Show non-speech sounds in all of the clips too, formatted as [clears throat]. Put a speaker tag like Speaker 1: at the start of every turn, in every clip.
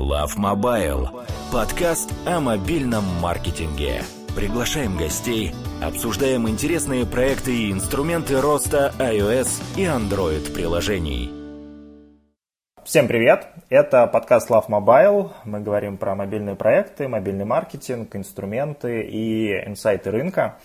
Speaker 1: Love Mobile. Подкаст о мобильном маркетинге. Приглашаем гостей, обсуждаем интересные проекты и инструменты роста iOS и Android приложений.
Speaker 2: Всем привет! Это подкаст Love Mobile. Мы говорим про мобильные проекты, мобильный маркетинг, инструменты и инсайты рынка.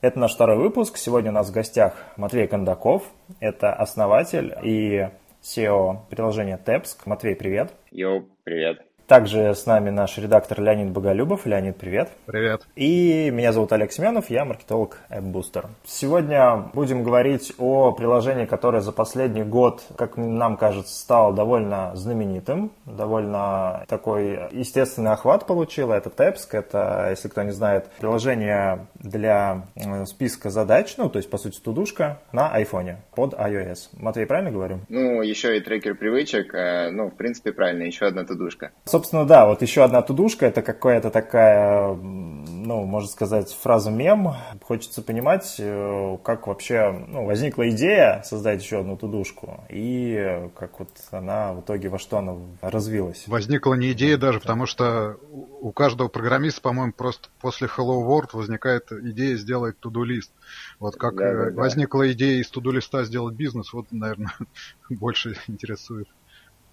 Speaker 2: Это наш второй выпуск. Сегодня у нас в гостях Матвей Кондаков. Это основатель и SEO приложения Тепск. Матвей, привет.
Speaker 3: Йоу, привет.
Speaker 2: Также с нами наш редактор Леонид Боголюбов. Леонид, привет.
Speaker 4: Привет.
Speaker 2: И меня зовут Олег Семенов, я маркетолог AppBooster. Сегодня будем говорить о приложении, которое за последний год, как нам кажется, стало довольно знаменитым, довольно такой естественный охват получило. Это Тепск, это, если кто не знает, приложение для э, списка задач, ну, то есть, по сути, тудушка на айфоне под iOS. Матвей, правильно говорю?
Speaker 3: Ну, еще и трекер привычек, э, ну, в принципе, правильно, еще одна тудушка.
Speaker 2: Собственно, да, вот еще одна тудушка, это какая-то такая, ну, можно сказать, фраза мем. Хочется понимать, э, как вообще ну, возникла идея создать еще одну тудушку и как вот она в итоге во что она развилась.
Speaker 4: Возникла не идея даже, потому что у каждого программиста, по-моему, просто после Hello World возникает идея сделать туду-лист. Вот как да, да, да. возникла идея из туду-листа сделать бизнес, вот, наверное, [laughs] больше интересует.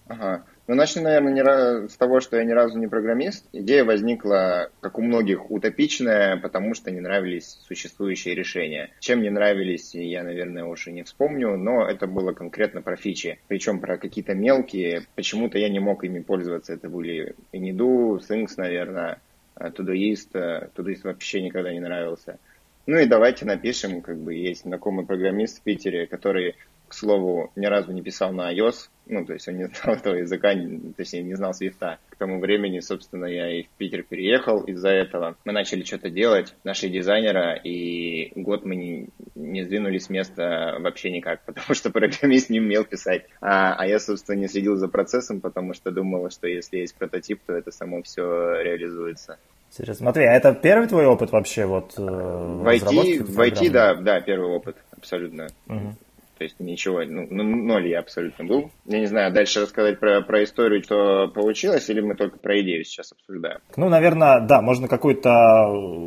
Speaker 3: Ага. Ну, начну, наверное, не с того, что я ни разу не программист. Идея возникла, как у многих, утопичная, потому что не нравились существующие решения. Чем не нравились, я, наверное, уж и не вспомню, но это было конкретно про фичи. Причем про какие-то мелкие. Почему-то я не мог ими пользоваться. Это были Inido, Things, наверное, Todoist. Todoist вообще никогда не нравился. Ну и давайте напишем, как бы есть знакомый программист в Питере, который к слову, ни разу не писал на iOS, ну, то есть он не знал [laughs] этого языка, точнее, не знал свифта. К тому времени, собственно, я и в Питер переехал из-за этого. Мы начали что-то делать, наши дизайнера, и год мы не, не сдвинулись с места вообще никак, [laughs] потому что программист не умел писать. А, а я, собственно, не следил за процессом, потому что думал, что если есть прототип, то это само все реализуется.
Speaker 2: Интересно. Смотри, а это первый твой опыт вообще вот э,
Speaker 3: в IT, в IT, да, да, первый опыт, абсолютно. Угу. То есть ничего, ну, ну, ноль я абсолютно был. Я не знаю, дальше рассказать про, про историю, что получилось, или мы только про идею сейчас обсуждаем?
Speaker 2: Ну, наверное, да, можно какой-то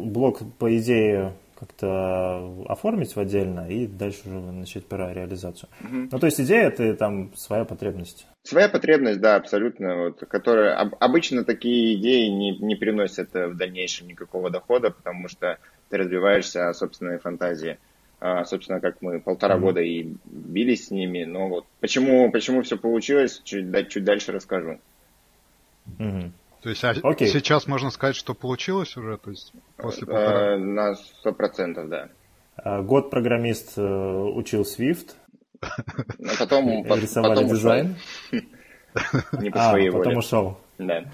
Speaker 2: блок по идее как-то оформить в отдельно и дальше уже начать про реализацию. Угу. Ну, то есть идея это там своя потребность.
Speaker 3: Своя потребность, да, абсолютно, вот, которая обычно такие идеи не, не приносят в дальнейшем никакого дохода, потому что ты развиваешься собственной фантазии. А, собственно, как мы полтора mm-hmm. года и бились с ними, но вот почему, почему все получилось, чуть, чуть дальше расскажу.
Speaker 4: Mm-hmm. То есть а okay. сейчас можно сказать, что получилось уже, то есть после а, полтора?
Speaker 3: А, на сто процентов, да.
Speaker 2: А, год программист э, учил Swift. [laughs]
Speaker 3: А потом,
Speaker 2: рисовали дизайн. [laughs]
Speaker 3: Не по своей воле.
Speaker 2: потом ушел.
Speaker 3: Да.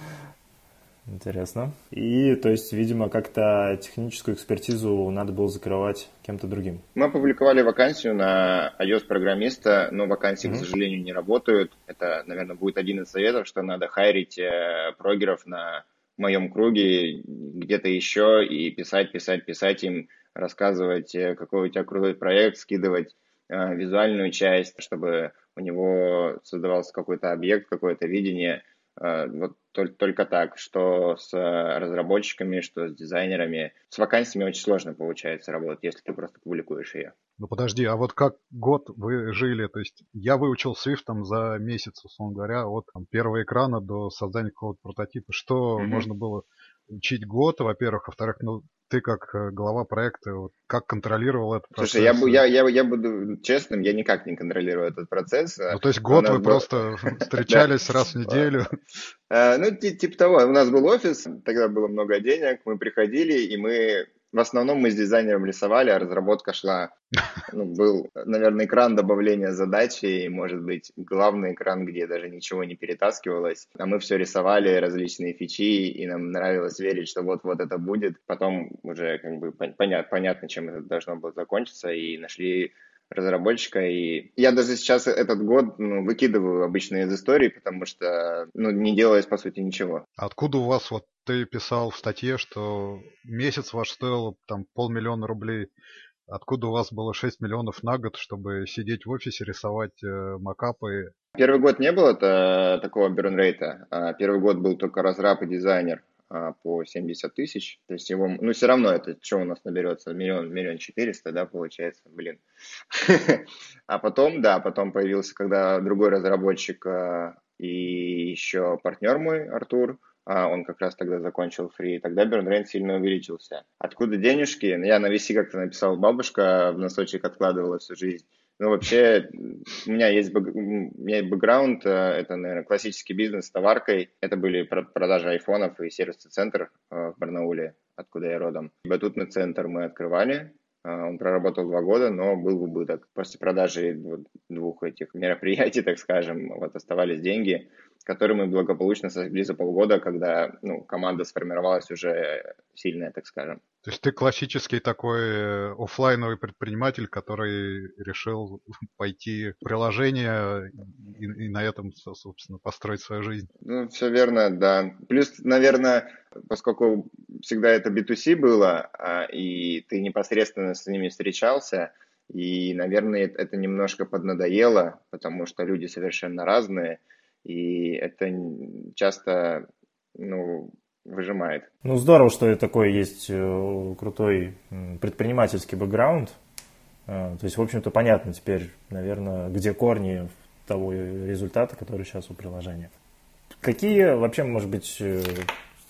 Speaker 2: Интересно. И, то есть, видимо, как-то техническую экспертизу надо было закрывать кем-то другим.
Speaker 3: Мы опубликовали вакансию на iOS-программиста, но вакансии, mm-hmm. к сожалению, не работают. Это, наверное, будет один из советов, что надо хайрить э, прогеров на моем круге, где-то еще, и писать, писать, писать им, рассказывать, э, какой у тебя крутой проект, скидывать э, визуальную часть, чтобы у него создавался какой-то объект, какое-то видение – вот только так, что с разработчиками, что с дизайнерами. С вакансиями очень сложно получается работать, если ты просто публикуешь ее.
Speaker 4: Ну подожди, а вот как год вы жили? То есть я выучил Swift там за месяц, условно говоря, от там, первого экрана до создания какого-то прототипа. Что mm-hmm. можно было учить год, во-первых, во-вторых, ну ты как э, глава проекта, вот, как контролировал этот процесс?
Speaker 3: Слушай, я, я, я, я буду честным, я никак не контролирую этот процесс.
Speaker 4: Ну, то есть год вы был... просто [laughs] встречались раз в неделю?
Speaker 3: Э, ну, типа того, у нас был офис, тогда было много денег, мы приходили, и мы в основном мы с дизайнером рисовали, а разработка шла. Ну, был, наверное, экран добавления задачи, и, может быть, главный экран, где даже ничего не перетаскивалось. А мы все рисовали, различные фичи, и нам нравилось верить, что вот-вот это будет. Потом уже как бы понятно, понятно, чем это должно было закончиться, и нашли разработчика. И я даже сейчас этот год ну, выкидываю обычно из истории, потому что ну, не делалось, по сути, ничего.
Speaker 4: Откуда у вас, вот ты писал в статье, что месяц ваш стоил там полмиллиона рублей Откуда у вас было 6 миллионов на год, чтобы сидеть в офисе, рисовать э, макапы?
Speaker 3: Первый год не было -то такого бернрейта. А первый год был только разраб и дизайнер по 70 тысяч. То есть его, ну все равно это что у нас наберется? Миллион, миллион четыреста, да, получается, блин. [laughs] А потом, да, потом появился, когда другой разработчик а, и еще партнер мой, Артур, а он как раз тогда закончил фри, тогда бернрейт сильно увеличился. Откуда денежки? Я на VC как-то написал, бабушка в носочек откладывала всю жизнь. Ну, вообще, у меня есть, бэк, у меня есть бэкграунд, э, это, наверное, классический бизнес с товаркой. Это были продажи айфонов и сервисный центр э, в Барнауле, откуда я родом. Батутный центр мы открывали, э, он проработал два года, но был в убыток. После продажи двух этих мероприятий, [laughs] так скажем, вот оставались деньги который мы благополучно сожгли за полгода, когда ну, команда сформировалась уже сильная, так скажем.
Speaker 4: То есть ты классический такой э, офлайновый предприниматель, который решил пойти в приложение и, и на этом, собственно, построить свою жизнь.
Speaker 3: Ну, все верно, да. Плюс, наверное, поскольку всегда это B2C было, а, и ты непосредственно с ними встречался, и, наверное, это немножко поднадоело, потому что люди совершенно разные – и это часто ну, выжимает.
Speaker 2: Ну, здорово, что такой есть э, крутой предпринимательский бэкграунд. Э, то есть, в общем-то, понятно теперь, наверное, где корни того результата, который сейчас у приложения. Какие вообще, может быть, э,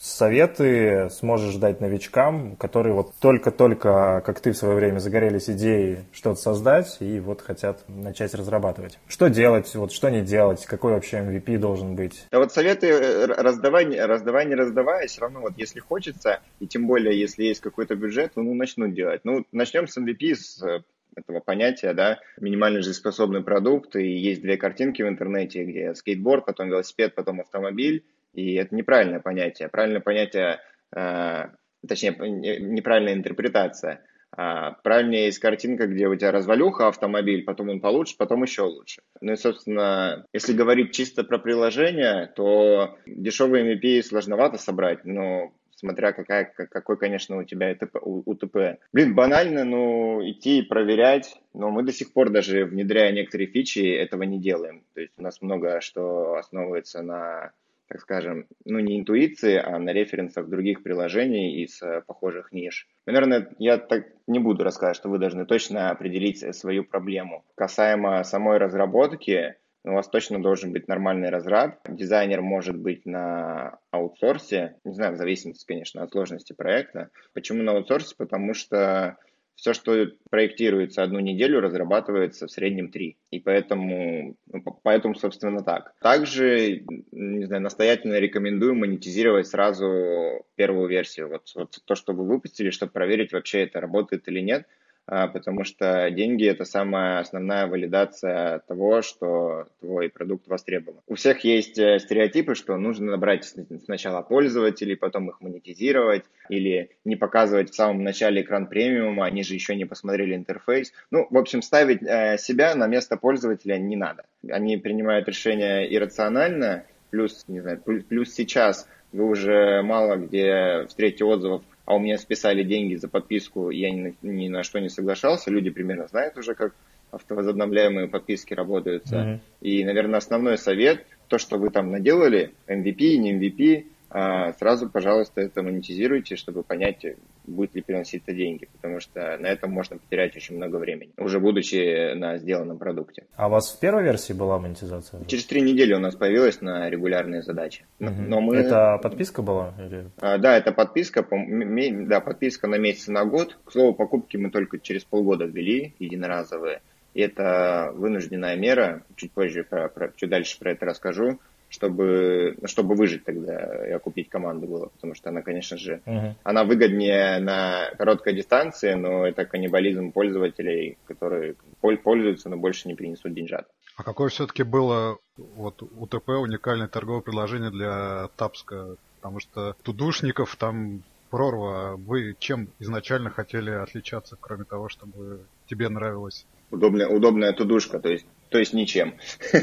Speaker 2: советы сможешь дать новичкам, которые вот только-только, как ты в свое время, загорелись идеей что-то создать и вот хотят начать разрабатывать? Что делать, вот что не делать, какой вообще MVP должен быть?
Speaker 3: Да вот советы э, раздавай, раздавай, не раздавай, все равно вот если хочется, и тем более если есть какой-то бюджет, ну начнут делать. Ну начнем с MVP, с э, этого понятия, да, минимально жизнеспособный продукт, и есть две картинки в интернете, где скейтборд, потом велосипед, потом автомобиль, и это неправильное понятие. Правильное понятие, э, точнее, неправильная интерпретация. А правильнее есть картинка, где у тебя развалюха автомобиль, потом он получше, потом еще лучше. Ну и, собственно, если говорить чисто про приложение, то дешевый MVP сложновато собрать, но смотря какая, какой, конечно, у тебя УТП. Блин, банально, ну, идти и проверять, но мы до сих пор даже внедряя некоторые фичи этого не делаем. То есть у нас много что основывается на так скажем, ну не интуиции, а на референсах других приложений из э, похожих ниш. Наверное, я так не буду рассказывать, что вы должны точно определить свою проблему. Касаемо самой разработки, у вас точно должен быть нормальный разраб. Дизайнер может быть на аутсорсе, не знаю, в зависимости, конечно, от сложности проекта. Почему на аутсорсе? Потому что все, что проектируется одну неделю, разрабатывается в среднем три. И поэтому, ну, поэтому, собственно, так. Также, не знаю, настоятельно рекомендую монетизировать сразу первую версию. Вот, вот то, что вы выпустили, чтобы проверить, вообще это работает или нет – потому что деньги – это самая основная валидация того, что твой продукт востребован. У всех есть э, стереотипы, что нужно набрать сначала пользователей, потом их монетизировать, или не показывать в самом начале экран премиума, они же еще не посмотрели интерфейс. Ну, в общем, ставить э, себя на место пользователя не надо. Они принимают решения иррационально, плюс, не знаю, плюс сейчас вы уже мало где встретите отзывов а у меня списали деньги за подписку, я ни, ни на что не соглашался, люди примерно знают уже, как автовозобновляемые подписки работают. Mm-hmm. И, наверное, основной совет, то, что вы там наделали, MVP, не MVP, а, сразу, пожалуйста, это монетизируйте, чтобы понять, будет ли приносить это деньги, потому что на этом можно потерять очень много времени, уже будучи на сделанном продукте.
Speaker 2: А у вас в первой версии была монетизация?
Speaker 3: Через три недели у нас появилась на регулярные задачи.
Speaker 2: Угу. Но мы... Это подписка была? Или...
Speaker 3: А, да, это подписка, да, подписка на месяц на год. К слову, покупки мы только через полгода ввели, единоразовые. И это вынужденная мера, чуть позже, про, про, чуть дальше про это расскажу чтобы, чтобы выжить тогда и окупить команду было, потому что она, конечно же, uh-huh. она выгоднее на короткой дистанции, но это каннибализм пользователей, которые пользуются, но больше не принесут деньжат.
Speaker 4: А какое все-таки было вот УТП, уникальное торговое предложение для Тапска? Потому что тудушников там прорва. Вы чем изначально хотели отличаться, кроме того, чтобы тебе нравилось?
Speaker 3: Удобная, удобная тудушка, то есть то есть ничем.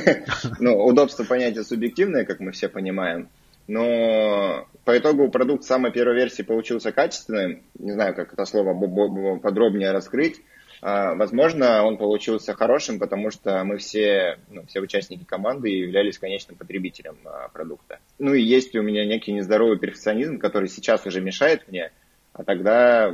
Speaker 3: [laughs] ну, удобство понятие субъективное, как мы все понимаем, но по итогу продукт самой первой версии получился качественным. Не знаю, как это слово подробнее раскрыть. А, возможно, он получился хорошим, потому что мы все, ну, все участники команды являлись конечным потребителем а, продукта. Ну и есть у меня некий нездоровый перфекционизм, который сейчас уже мешает мне, а тогда,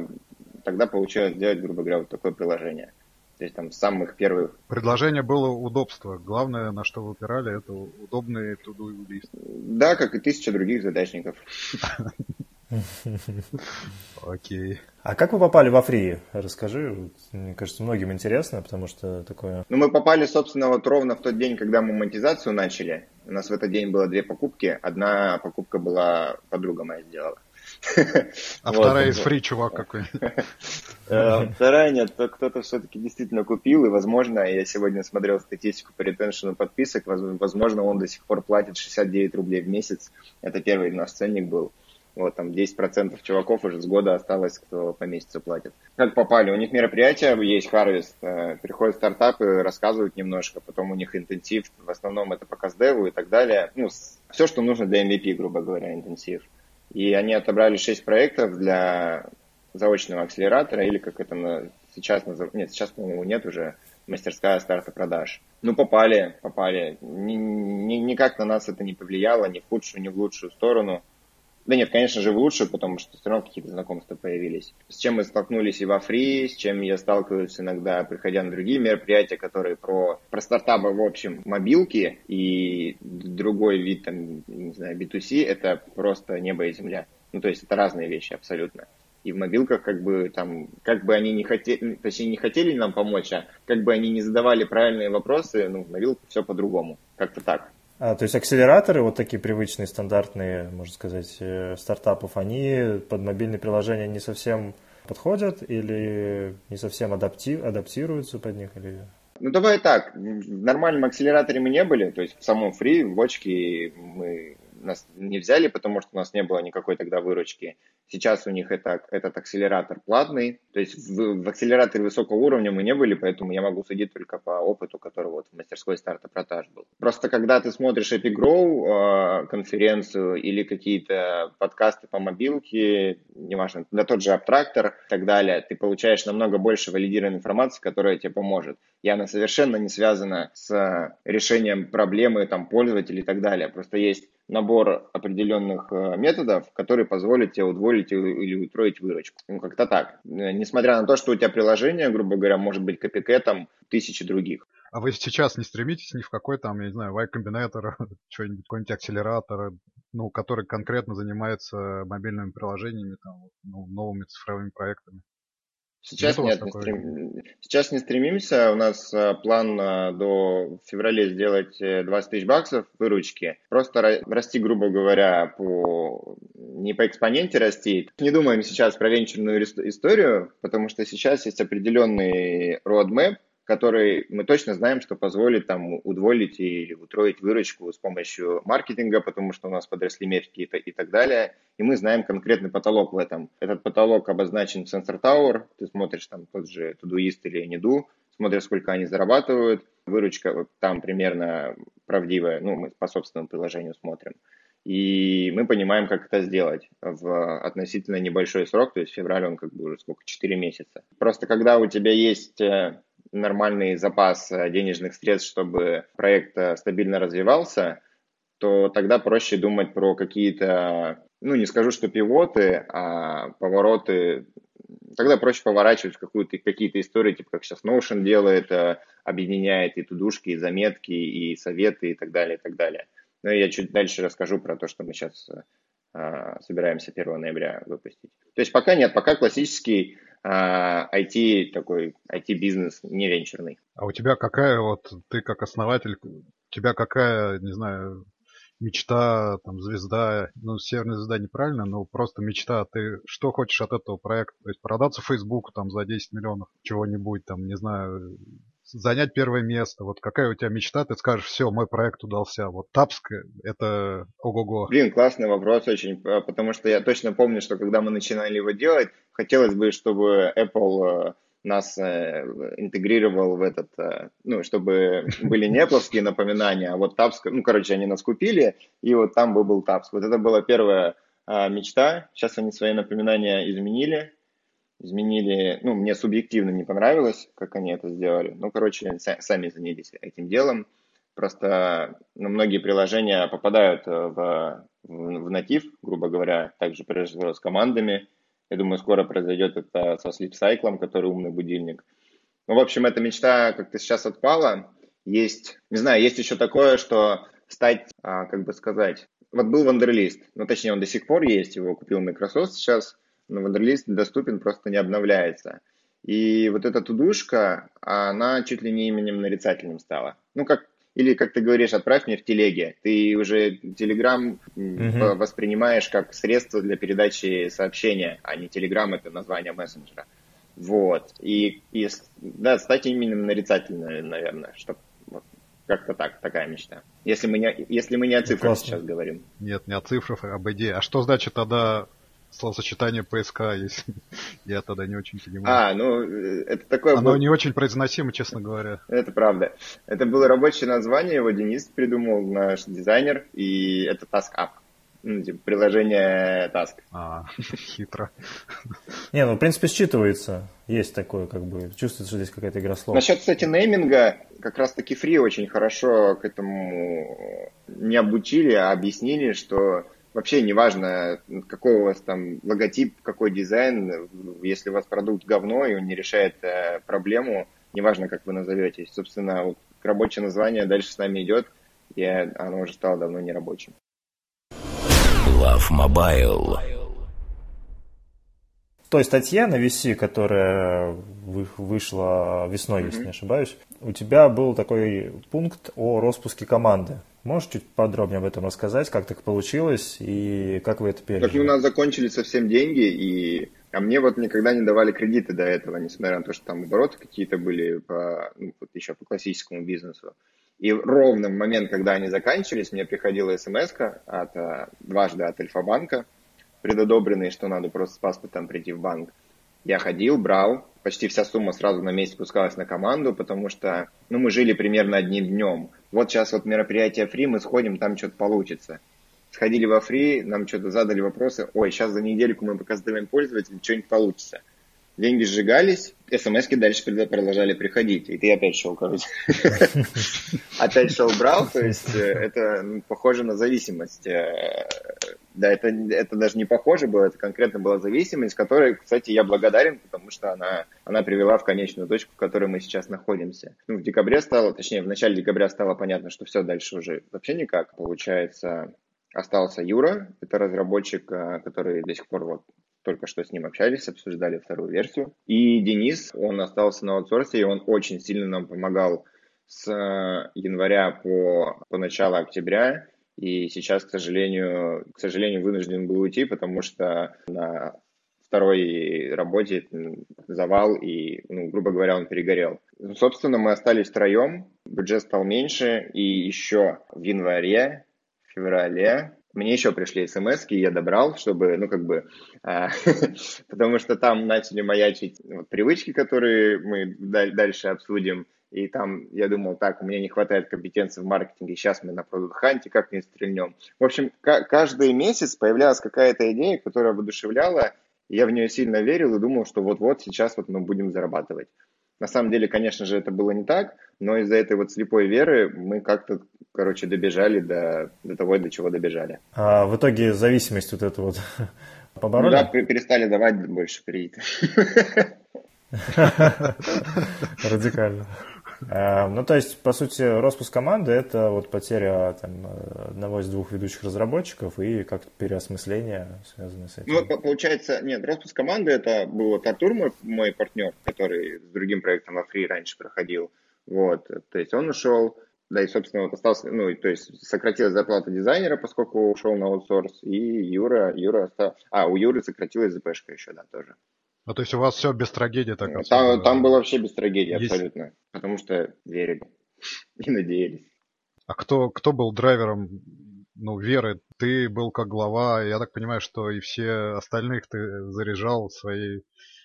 Speaker 3: тогда получилось сделать, грубо говоря, вот такое приложение. То есть там самых первых...
Speaker 4: Предложение было удобство. Главное, на что вы упирали, это удобный to-do лист.
Speaker 3: Да, как и тысяча других задачников.
Speaker 4: Окей.
Speaker 2: А как вы попали во фри? Расскажи. Мне кажется, многим интересно, потому что такое...
Speaker 3: Ну, мы попали, собственно, вот ровно в тот день, когда мы монетизацию начали. У нас в этот день было две покупки. Одна покупка была, подруга моя сделала.
Speaker 4: А [laughs] вторая из фри чувак какой [laughs]
Speaker 3: э, Вторая нет, кто-то все-таки действительно купил, и, возможно, я сегодня смотрел статистику по ретеншену подписок, возможно, он до сих пор платит 69 рублей в месяц. Это первый наш ценник был. Вот, там 10% чуваков уже с года осталось, кто по месяцу платит. Как попали? У них мероприятия есть Harvest, э, приходят стартапы, рассказывают немножко, потом у них интенсив, в основном это показ деву и так далее. Ну, все, что нужно для MVP, грубо говоря, интенсив. И они отобрали 6 проектов для заочного акселератора, или как это сейчас называется, нет, сейчас, по-моему, нет уже, мастерская старта продаж. Ну, попали, попали. Ни, ни, никак на нас это не повлияло, ни в худшую, ни в лучшую сторону. Да нет, конечно же, в лучшую, потому что все равно какие-то знакомства появились. С чем мы столкнулись и во фри, с чем я сталкиваюсь иногда, приходя на другие мероприятия, которые про, про стартапы, в общем, мобилки и другой вид, там, не знаю, B2C, это просто небо и земля. Ну, то есть это разные вещи абсолютно. И в мобилках, как бы там, как бы они не хотели, точнее, не хотели нам помочь, а как бы они не задавали правильные вопросы, ну, в мобилках все по-другому. Как-то так.
Speaker 2: А, то есть акселераторы, вот такие привычные, стандартные, можно сказать, э, стартапов, они под мобильные приложения не совсем подходят или не совсем адапти адаптируются под них? Или...
Speaker 3: Ну, давай так, в нормальном акселераторе мы не были, то есть в самом фри, в бочке мы нас не взяли, потому что у нас не было никакой тогда выручки. Сейчас у них это, этот акселератор платный. То есть в, в акселераторе высокого уровня мы не были, поэтому я могу судить только по опыту, который вот в мастерской старта продаж был. Просто когда ты смотришь EpiGrow э, конференцию или какие-то подкасты по мобилке, неважно, да тот же абтрактор и так далее, ты получаешь намного больше валидированной информации, которая тебе поможет. И она совершенно не связана с решением проблемы там, пользователей и так далее. Просто есть набор определенных э, методов, которые позволят тебе удвоить или утроить выручку. Ну, как-то так. Э, несмотря на то, что у тебя приложение, грубо говоря, может быть копикетом тысячи других.
Speaker 4: А вы сейчас не стремитесь ни в какой там, я не знаю, Y-комбинатор, [laughs] что-нибудь, какой-нибудь акселератор, ну, который конкретно занимается мобильными приложениями, там, ну, новыми цифровыми проектами?
Speaker 3: Сейчас нет, не стрем... сейчас не стремимся. У нас а, план а, до февраля сделать 20 э, тысяч баксов выручки. Просто расти, грубо говоря, по... не по экспоненте расти. Не думаем сейчас про венчурную историю, потому что сейчас есть определенный roadmap, который мы точно знаем, что позволит там удвоить или утроить выручку с помощью маркетинга, потому что у нас подросли метрики и, и так далее. И мы знаем конкретный потолок в этом. Этот потолок обозначен в Sensor Tower. Ты смотришь там тот же Todoist или Nedu, смотришь, сколько они зарабатывают. Выручка там примерно правдивая. Ну, мы по собственному приложению смотрим. И мы понимаем, как это сделать в относительно небольшой срок, то есть февраль он как бы уже сколько, 4 месяца. Просто когда у тебя есть э, нормальный запас э, денежных средств, чтобы проект э, стабильно развивался, то тогда проще думать про какие-то, ну не скажу, что пивоты, а повороты. Тогда проще поворачивать какую-то, какие-то истории, типа как сейчас Notion делает, э, объединяет и тудушки, и заметки, и советы, и так далее, и так далее. Но я чуть дальше расскажу про то, что мы сейчас собираемся 1 ноября выпустить. То есть пока нет, пока классический IT такой, IT-бизнес не венчурный.
Speaker 4: А у тебя какая вот, ты как основатель, у тебя какая, не знаю, мечта, там, звезда, ну, северная звезда неправильно, но просто мечта, ты что хочешь от этого проекта? То есть продаться Facebook там за 10 миллионов чего-нибудь, там, не знаю, занять первое место? Вот какая у тебя мечта? Ты скажешь, все, мой проект удался. Вот Тапск – это ого-го.
Speaker 3: Блин, классный вопрос очень, потому что я точно помню, что когда мы начинали его делать, хотелось бы, чтобы Apple э, нас э, интегрировал в этот, э, ну, чтобы были не Apple напоминания, а вот Тапск, ну, короче, они нас купили, и вот там бы был Тапск. Вот это была первая мечта. Сейчас они свои напоминания изменили, изменили, ну, мне субъективно не понравилось, как они это сделали. Ну, короче, сами занялись этим делом. Просто ну, многие приложения попадают в, в, в натив, грубо говоря, также произошло с командами. Я думаю, скоро произойдет это со Sleep Cycle, который умный будильник. Ну, в общем, эта мечта как-то сейчас отпала. Есть, не знаю, есть еще такое, что стать, а, как бы сказать, вот был Wunderlist, ну, точнее, он до сих пор есть, его купил Microsoft сейчас, но Wunderlist доступен, просто не обновляется. И вот эта тудушка, она чуть ли не именем нарицательным стала. Ну, как или, как ты говоришь, отправь мне в телеге. Ты уже Telegram угу. воспринимаешь как средство для передачи сообщения, а не Telegram это название мессенджера. Вот. И, и да, стать именем нарицательным, наверное, чтобы вот, как-то так, такая мечта. Если мы не, если мы не о цифрах Классно. сейчас говорим.
Speaker 4: Нет, не о цифрах, а об идее. А что значит тогда словосочетание ПСК, если [laughs] я тогда не очень понимаю.
Speaker 3: А, ну, э, это такое...
Speaker 4: Оно был... не очень произносимо, честно говоря.
Speaker 3: Это правда. Это было рабочее название, его Денис придумал, наш дизайнер, и это Task App. Ну, типа, приложение Task.
Speaker 4: А, [laughs] хитро.
Speaker 2: Не, ну, в принципе, считывается. Есть такое, как бы, чувствуется, что здесь какая-то игра слов.
Speaker 3: Насчет, кстати, нейминга, как раз-таки Фри очень хорошо к этому не обучили, а объяснили, что вообще неважно, какой у вас там логотип, какой дизайн, если у вас продукт говно, и он не решает э, проблему, неважно, как вы назоветесь. Собственно, вот рабочее название дальше с нами идет, и оно уже стало давно не рабочим. Love Mobile.
Speaker 2: Той статье на VC, которая вышла весной, mm-hmm. если не ошибаюсь, у тебя был такой пункт о распуске команды. Можешь чуть подробнее об этом рассказать, как так получилось и как вы это пережили?
Speaker 3: Как у нас закончились совсем деньги, и а мне вот никогда не давали кредиты до этого, несмотря на то, что там обороты какие-то были по, ну, вот еще по классическому бизнесу. И ровно в момент, когда они заканчивались, мне приходила смс от, э, дважды от Альфа-банка, предодобренный, что надо просто с паспортом прийти в банк. Я ходил, брал, почти вся сумма сразу на месяц пускалась на команду, потому что ну, мы жили примерно одним днем. Вот сейчас вот мероприятие фри, мы сходим, там что-то получится. Сходили во фри, нам что-то задали вопросы, ой, сейчас за недельку мы пока сдаем пользователя, что-нибудь получится деньги сжигались, смс дальше продолжали приходить. И ты опять шел, короче. [laughs] Опять шел брал, то есть э, это похоже на зависимость. Да, это, это даже не похоже было, это конкретно была зависимость, которой, кстати, я благодарен, потому что она, она привела в конечную точку, в которой мы сейчас находимся. Ну, в декабре стало, точнее, в начале декабря стало понятно, что все дальше уже вообще никак. Получается, остался Юра, это разработчик, э, который до сих пор вот только что с ним общались, обсуждали вторую версию. И Денис, он остался на аутсорсе, и он очень сильно нам помогал с э, января по, по начало октября. И сейчас, к сожалению, к сожалению, вынужден был уйти, потому что на второй работе завал, и, ну, грубо говоря, он перегорел. Ну, собственно, мы остались втроем, бюджет стал меньше, и еще в январе, феврале мне еще пришли смс я добрал, чтобы, ну, как бы, а, [laughs] потому что там начали маячить привычки, которые мы дальше обсудим, и там я думал, так, у меня не хватает компетенции в маркетинге, сейчас мы на продукт ханте как не стрельнем. В общем, каждый месяц появлялась какая-то идея, которая воодушевляла, я в нее сильно верил и думал, что вот-вот сейчас вот мы будем зарабатывать. На самом деле, конечно же, это было не так, но из-за этой вот слепой веры мы как-то, короче, добежали до, до того, до чего добежали.
Speaker 2: А в итоге зависимость вот эту вот [laughs] побороли?
Speaker 3: Ну, да, перестали давать больше кредиты. [laughs]
Speaker 2: Радикально. Эм, ну, то есть, по сути, распуск команды – это вот потеря там, одного из двух ведущих разработчиков и как-то переосмысление, связанное с этим.
Speaker 3: Ну, получается, нет, распуск команды – это был вот Артур, мой, мой партнер, который с другим проектом во Free раньше проходил. Вот, то есть он ушел, да, и, собственно, вот остался, ну, то есть сократилась зарплата дизайнера, поскольку ушел на аутсорс, и Юра, Юра остался... А, у Юры сократилась ЗПшка еще, да, тоже.
Speaker 4: Ну, то есть у вас все без трагедии так
Speaker 3: Там, там было вообще без трагедии Есть... абсолютно. Потому что верили [laughs] и надеялись.
Speaker 4: А кто, кто был драйвером ну, веры? Ты был как глава, я так понимаю, что и все остальных ты заряжал своей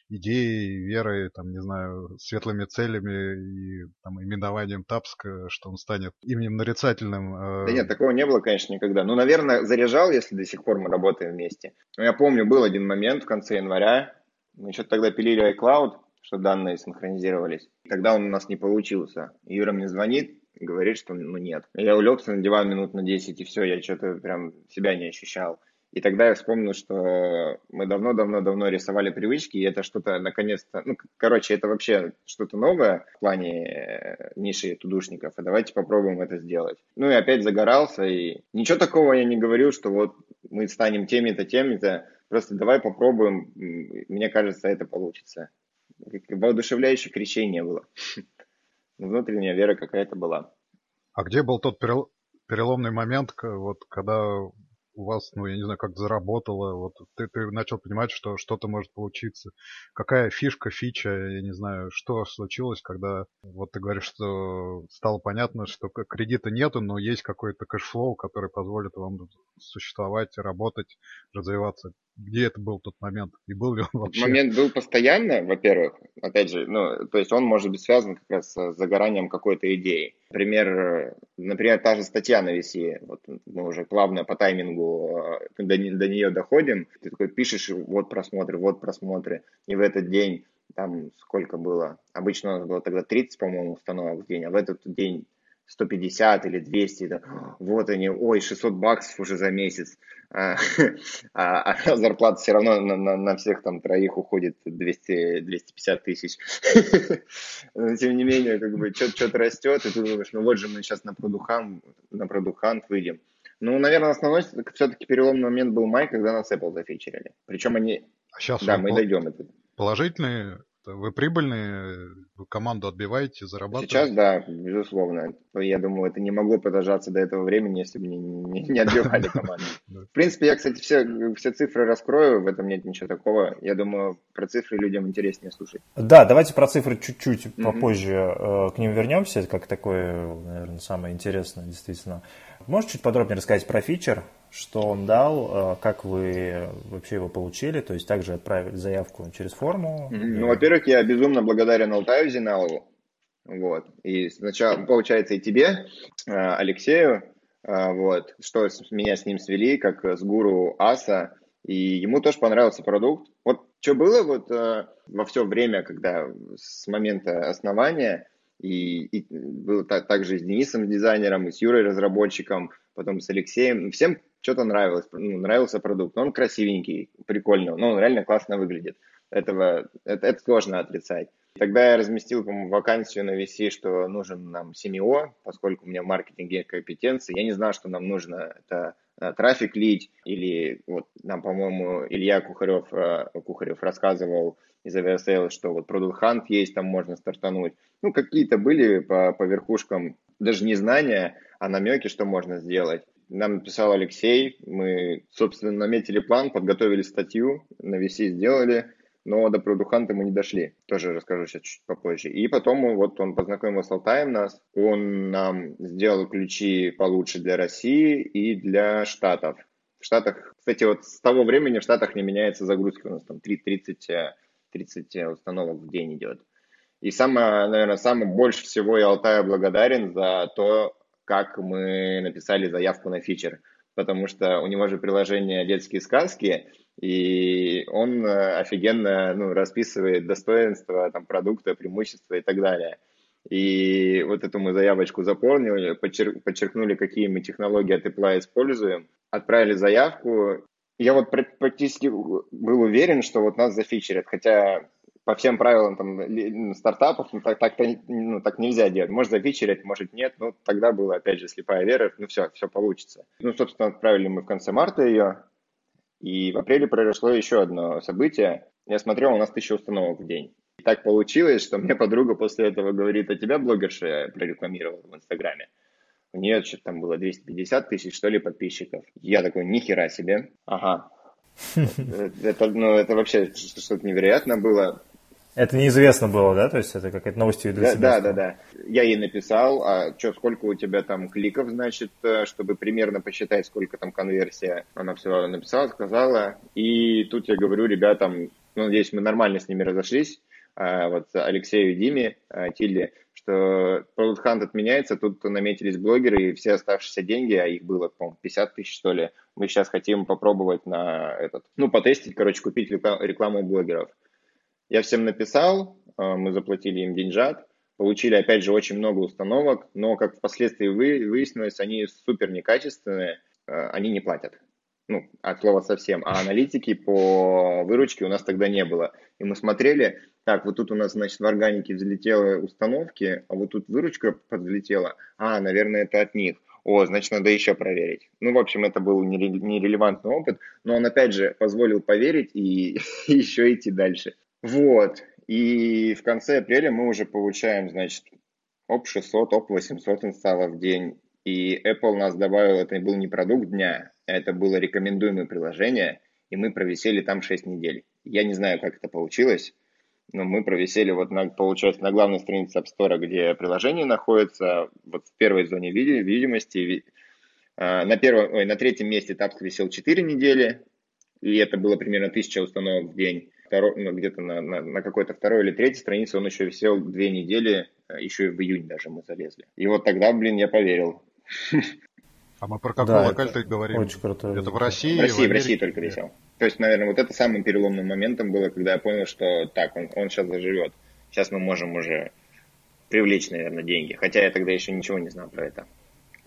Speaker 4: идеей, верой, там, не знаю, светлыми целями и там, именованием Тапск, что он станет именем нарицательным.
Speaker 3: Э, да нет, такого не было, конечно, никогда. Ну, наверное, заряжал, если до сих пор мы работаем вместе. Но я помню, был один момент в конце января, Мы что-то тогда пилили iCloud, что данные синхронизировались. Тогда он у нас не получился. Юра мне звонит, говорит, что ну нет. Я улегся на диван минут на 10, и все, я что-то прям себя не ощущал. И тогда я вспомнил, что мы давно-давно-давно рисовали привычки, и это что-то наконец-то... Ну, короче, это вообще что-то новое в плане э, ниши тудушников, и давайте попробуем это сделать. Ну и опять загорался, и ничего такого я не говорю, что вот мы станем теми-то, теми-то, просто давай попробуем, мне кажется, это получится. Воодушевляющее крещение было. [laughs] Внутренняя вера какая-то была.
Speaker 4: А где был тот переломный момент, вот когда у вас, ну, я не знаю, как заработало, вот ты, ты начал понимать, что что-то может получиться. Какая фишка, фича, я не знаю, что случилось, когда вот ты говоришь, что стало понятно, что кредита нету, но есть какой-то cash flow, который позволит вам существовать, работать, развиваться где это был тот момент? И был ли он вообще?
Speaker 3: Момент был постоянно, во-первых, опять же, ну, то есть он может быть связан как раз с загоранием какой-то идеи. Например, например, та же статья на VC, вот мы уже плавно по таймингу э, до, до нее доходим, ты такой пишешь, вот просмотры, вот просмотры, и в этот день там сколько было? Обычно у нас было тогда 30, по-моему, установок в день, а в этот день 150 или 200, да, вот они, ой, 600 баксов уже за месяц, а, [laughs] а, а зарплата все равно на, на, на всех там троих уходит 200, 250 тысяч. [laughs] Но тем не менее, как бы что-то растет, и ты думаешь, ну вот же мы сейчас на продухан, на продухан выйдем. Ну, наверное, основной все-таки переломный момент был май, когда нас Apple зафичерили. Причем они...
Speaker 4: А сейчас
Speaker 3: да, мы дойдем это.
Speaker 4: Положительные вы прибыльные, вы команду отбиваете, зарабатываете?
Speaker 3: Сейчас, да, безусловно. Я думаю, это не могло продолжаться до этого времени, если бы не, не, не отбивали [laughs] команду. В принципе, я, кстати, все, все цифры раскрою, в этом нет ничего такого. Я думаю, про цифры людям интереснее слушать.
Speaker 2: Да, давайте про цифры чуть-чуть попозже э, к ним вернемся. Это как такое, наверное, самое интересное, действительно. Можешь чуть подробнее рассказать про фичер, что он дал, э, как вы вообще его получили, то есть также отправили заявку через форму?
Speaker 3: Ну, во-первых, я безумно благодарен Алтаю Зиналову, вот, и сначала, получается, и тебе, э, Алексею, э, вот, что меня с ним свели, как с гуру Аса, и ему тоже понравился продукт. Вот что было вот во все время, когда с момента основания, и, и было так, также с Денисом дизайнером, и с Юрой разработчиком, потом с Алексеем. Всем что-то нравилось, ну, нравился продукт. Он красивенький, прикольный, но он реально классно выглядит. Этого, это, это сложно отрицать. Тогда я разместил, вакансию на VC, что нужен нам CMO, поскольку у меня в маркетинге компетенции. Я не знал, что нам нужно это э, трафик лить, или вот нам, по-моему, Илья Кухарев, э, Кухарев рассказывал из Aviasales, что вот Product Hunt есть, там можно стартануть. Ну, какие-то были по, по верхушкам даже не знания, а намеки, что можно сделать. Нам написал Алексей, мы, собственно, наметили план, подготовили статью, на VC сделали, но до продуханта мы не дошли. Тоже расскажу сейчас чуть попозже. И потом вот он познакомил с Алтаем нас, он нам сделал ключи получше для России и для Штатов. В Штатах, кстати, вот с того времени в Штатах не меняется загрузка, у нас там 30, 30 установок в день идет. И самое, наверное, самое больше всего я Алтаю благодарен за то, как мы написали заявку на фичер, потому что у него же приложение «Детские сказки», и он э, офигенно ну, расписывает достоинства там, продукта, преимущества и так далее. И вот эту мы заявочку заполнили, подчер- подчеркнули, какие мы технологии от Apple используем, отправили заявку. Я вот практически был уверен, что вот нас зафичерят, хотя по всем правилам там, стартапов ну, так, так, ну, так нельзя делать. Может зафичерить, может нет. Ну, тогда была, опять же, слепая вера. Ну, все, все получится. Ну, собственно, отправили мы в конце марта ее. И в апреле произошло еще одно событие. Я смотрел, у нас тысяча установок в день. И так получилось, что мне подруга после этого говорит, а тебя блогерша прорекламировала в Инстаграме. У нее что-то там было 250 тысяч, что ли, подписчиков. Я такой, нихера себе. Ага. [laughs] Это, ну, это вообще что-то невероятно было.
Speaker 2: Это неизвестно было, да? То есть это какая-то новость для
Speaker 3: да, себя? Да, да, да. Я ей написал, а что, сколько у тебя там кликов, значит, э, чтобы примерно посчитать, сколько там конверсия. Она все написала, сказала. И тут я говорю ребятам, ну, надеюсь, мы нормально с ними разошлись, а, вот Алексею и Диме а, Тильде, что Product Hunt отменяется, тут наметились блогеры, и все оставшиеся деньги, а их было, по-моему, 50 тысяч, что ли, мы сейчас хотим попробовать на этот, ну, потестить, короче, купить рекламу блогеров. Я всем написал, э, мы заплатили им деньжат, получили, опять же, очень много установок, но, как впоследствии выяснилось, они супер некачественные, э, они не платят. Ну, от слова совсем. А аналитики по выручке у нас тогда не было. И мы смотрели, так, вот тут у нас, значит, в органике взлетело установки, а вот тут выручка подвлетела. А, наверное, это от них. О, значит, надо еще проверить. Ну, в общем, это был нерелевантный опыт, но он, опять же, позволил поверить и [laughs] еще идти дальше. Вот. И в конце апреля мы уже получаем, значит, оп 600, оп 800 инсталлов в день. И Apple нас добавил, это был не продукт дня, это было рекомендуемое приложение, и мы провисели там 6 недель. Я не знаю, как это получилось, но мы провисели вот, на, получается, на главной странице App Store, где приложение находится, вот в первой зоне видимости. А, на, первом, ой, на третьем месте Тапск висел 4 недели, и это было примерно 1000 установок в день второй, ну, где-то на, на, на какой-то второй или третьей странице он еще висел две недели, э, еще и в июнь даже мы залезли. И вот тогда, блин, я поверил.
Speaker 4: А мы про какой да, локаль ты говорим?
Speaker 2: Очень круто.
Speaker 4: Это в России?
Speaker 3: В России, в, в России только висел. То есть, наверное, вот это самым переломным моментом было, когда я понял, что так, он, он сейчас заживет. Сейчас мы можем уже привлечь, наверное, деньги. Хотя я тогда еще ничего не знал про это.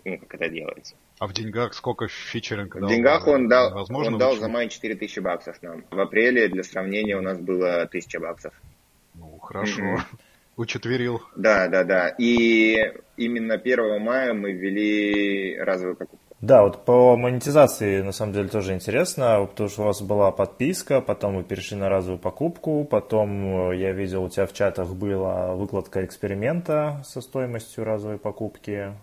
Speaker 3: Ну, как это делается.
Speaker 4: А в деньгах сколько фичеринг
Speaker 3: дал? В деньгах он дал, Возможно, он дал за май 4000 баксов нам. В апреле, для сравнения, у нас было 1000 баксов.
Speaker 4: Ну, хорошо. Mm-hmm. [laughs] Учетверил.
Speaker 3: Да, да, да. И именно 1 мая мы ввели разовую покупку.
Speaker 2: Да, вот по монетизации на самом деле тоже интересно, потому что у вас была подписка, потом вы перешли на разовую покупку, потом э, я видел у тебя в чатах была выкладка эксперимента со стоимостью разовой покупки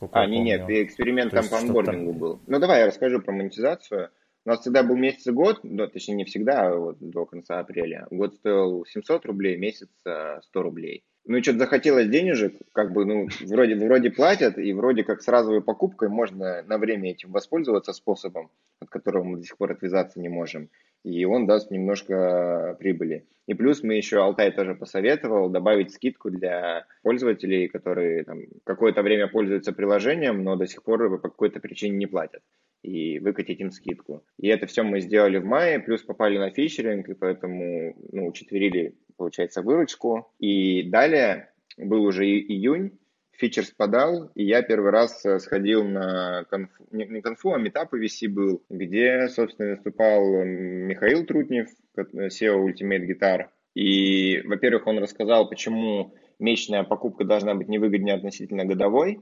Speaker 3: сколько а, не, нет, эксперимент там по анбордингу был. Ну, давай я расскажу про монетизацию. У нас всегда был месяц и год, ну, точнее не всегда, а вот до конца апреля. Год стоил 700 рублей, месяц 100 рублей. Ну и что-то захотелось денежек, как бы, ну, вроде, вроде платят, и вроде как с разовой покупкой можно на время этим воспользоваться способом, от которого мы до сих пор отвязаться не можем и он даст немножко прибыли. И плюс мы еще, Алтай тоже посоветовал, добавить скидку для пользователей, которые там, какое-то время пользуются приложением, но до сих пор по какой-то причине не платят, и выкатить им скидку. И это все мы сделали в мае, плюс попали на фичеринг, и поэтому ну, учетверили, получается, выручку. И далее был уже июнь, фичер спадал, и я первый раз э, сходил на конфу, не, не конфу, а метап VC был, где, собственно, выступал Михаил Трутнев, SEO Ultimate Guitar. И, во-первых, он рассказал, почему месячная покупка должна быть невыгоднее относительно годовой.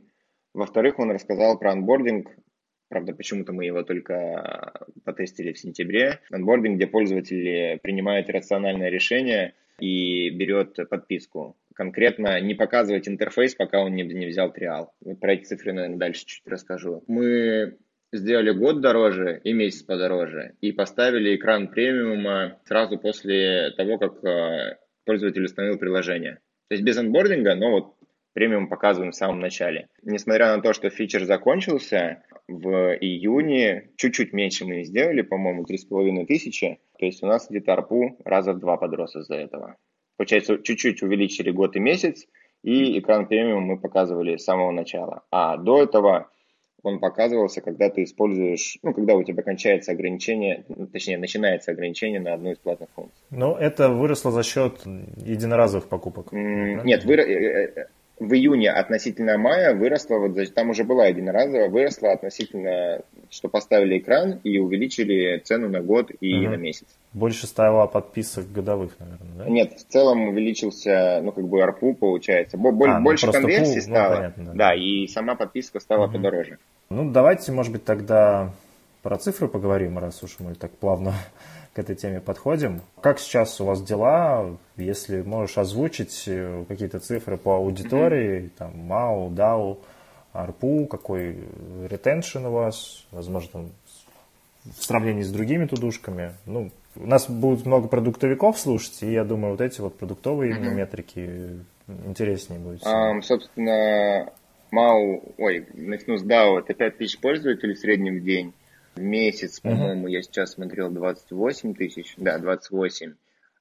Speaker 3: Во-вторых, он рассказал про анбординг, Правда, почему-то мы его только потестили в сентябре. Анбординг, где пользователь принимает рациональное решение и берет подписку конкретно не показывать интерфейс, пока он не, не взял триал. Про эти цифры, наверное, дальше чуть расскажу. Мы сделали год дороже и месяц подороже, и поставили экран премиума сразу после того, как э, пользователь установил приложение. То есть без анбординга, но вот премиум показываем в самом начале. Несмотря на то, что фичер закончился, в июне чуть-чуть меньше мы сделали, по-моему, 3,5 тысячи. То есть у нас где-то арпу раза в два подрос из-за этого. Получается, чуть-чуть увеличили год и месяц, и экран премиум мы показывали с самого начала. А до этого он показывался, когда ты используешь, ну, когда у тебя кончается ограничение, ну, точнее, начинается ограничение на одну из платных функций.
Speaker 2: Ну, это выросло за счет единоразовых покупок.
Speaker 3: Mm, нет, вы, э, э, в июне относительно мая выросла, вот там уже была единоразовая, выросла относительно, что поставили экран и увеличили цену на год и угу. на месяц.
Speaker 2: Больше стало подписок годовых, наверное, да?
Speaker 3: Нет, в целом увеличился, ну, как бы ARPU получается. Боль, а, ну, больше конверсий пул, ну, стало. Ну, понятно, да. да, и сама подписка стала угу. подороже.
Speaker 2: Ну, давайте, может быть, тогда про цифры поговорим, раз уж мы так плавно к этой теме подходим. Как сейчас у вас дела? Если можешь озвучить э, какие-то цифры по аудитории, mm-hmm. там, МАУ, ДАУ, АРПУ, какой ретеншн у вас, возможно, там, в сравнении с другими тудушками. Ну, у нас будет много продуктовиков слушать, и я думаю, вот эти вот продуктовые именно mm-hmm. метрики интереснее будут.
Speaker 3: Um, собственно, МАУ, ой, начну с DAO, это 5000 пользователей в среднем в день. Месяц, по-моему, uh-huh. я сейчас смотрел 28 тысяч, да, 28,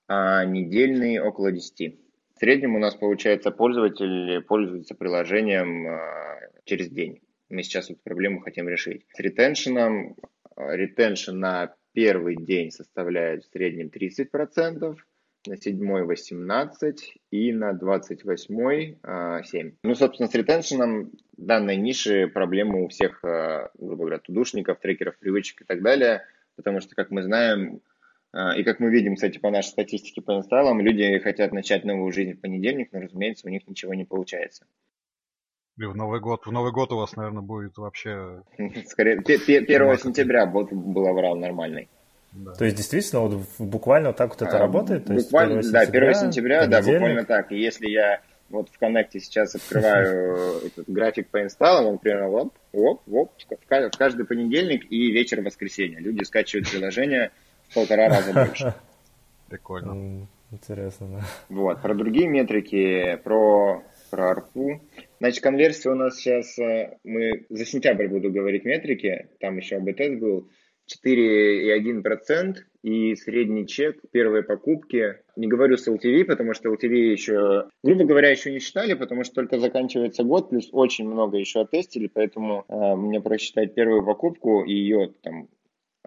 Speaker 3: а недельный около 10. В среднем у нас, получается, пользователь пользуется приложением а, через день. Мы сейчас эту проблему хотим решить. С ретеншеном, ретеншн на первый день составляет в среднем 30%, на 7 18 и на 28 7. Ну, собственно, с ретеншеном данной ниши проблемы у всех, а, грубо говоря, тудушников, трекеров, привычек и так далее, потому что, как мы знаем, а, и как мы видим, кстати, по нашей статистике по инсталлам, люди хотят начать новую жизнь в понедельник, но, разумеется, у них ничего не получается.
Speaker 4: И в Новый год. В Новый год у вас, наверное, будет вообще... [laughs]
Speaker 3: Скорее, 1 сентября был аврал нормальный.
Speaker 2: Да. То есть действительно вот буквально вот так вот это а, работает? То
Speaker 3: буквально, есть 1 да, 1 сентября, да, буквально так. И если я вот в Коннекте сейчас открываю [laughs] этот график по инсталлам, он примерно вот, вот, вот, в каждый понедельник и вечер воскресенья. Люди скачивают приложение в полтора раза больше. [laughs]
Speaker 4: Прикольно.
Speaker 2: Интересно, да.
Speaker 3: Вот, про другие метрики, про, про арпу. Значит, конверсия у нас сейчас, э, мы за сентябрь буду говорить метрики, там еще АБТС был, 4,1% и средний чек первой покупки. Не говорю с LTV, потому что LTV еще, грубо говоря, еще не считали, потому что только заканчивается год, плюс очень много еще оттестили, поэтому э, мне просчитать первую покупку и ее там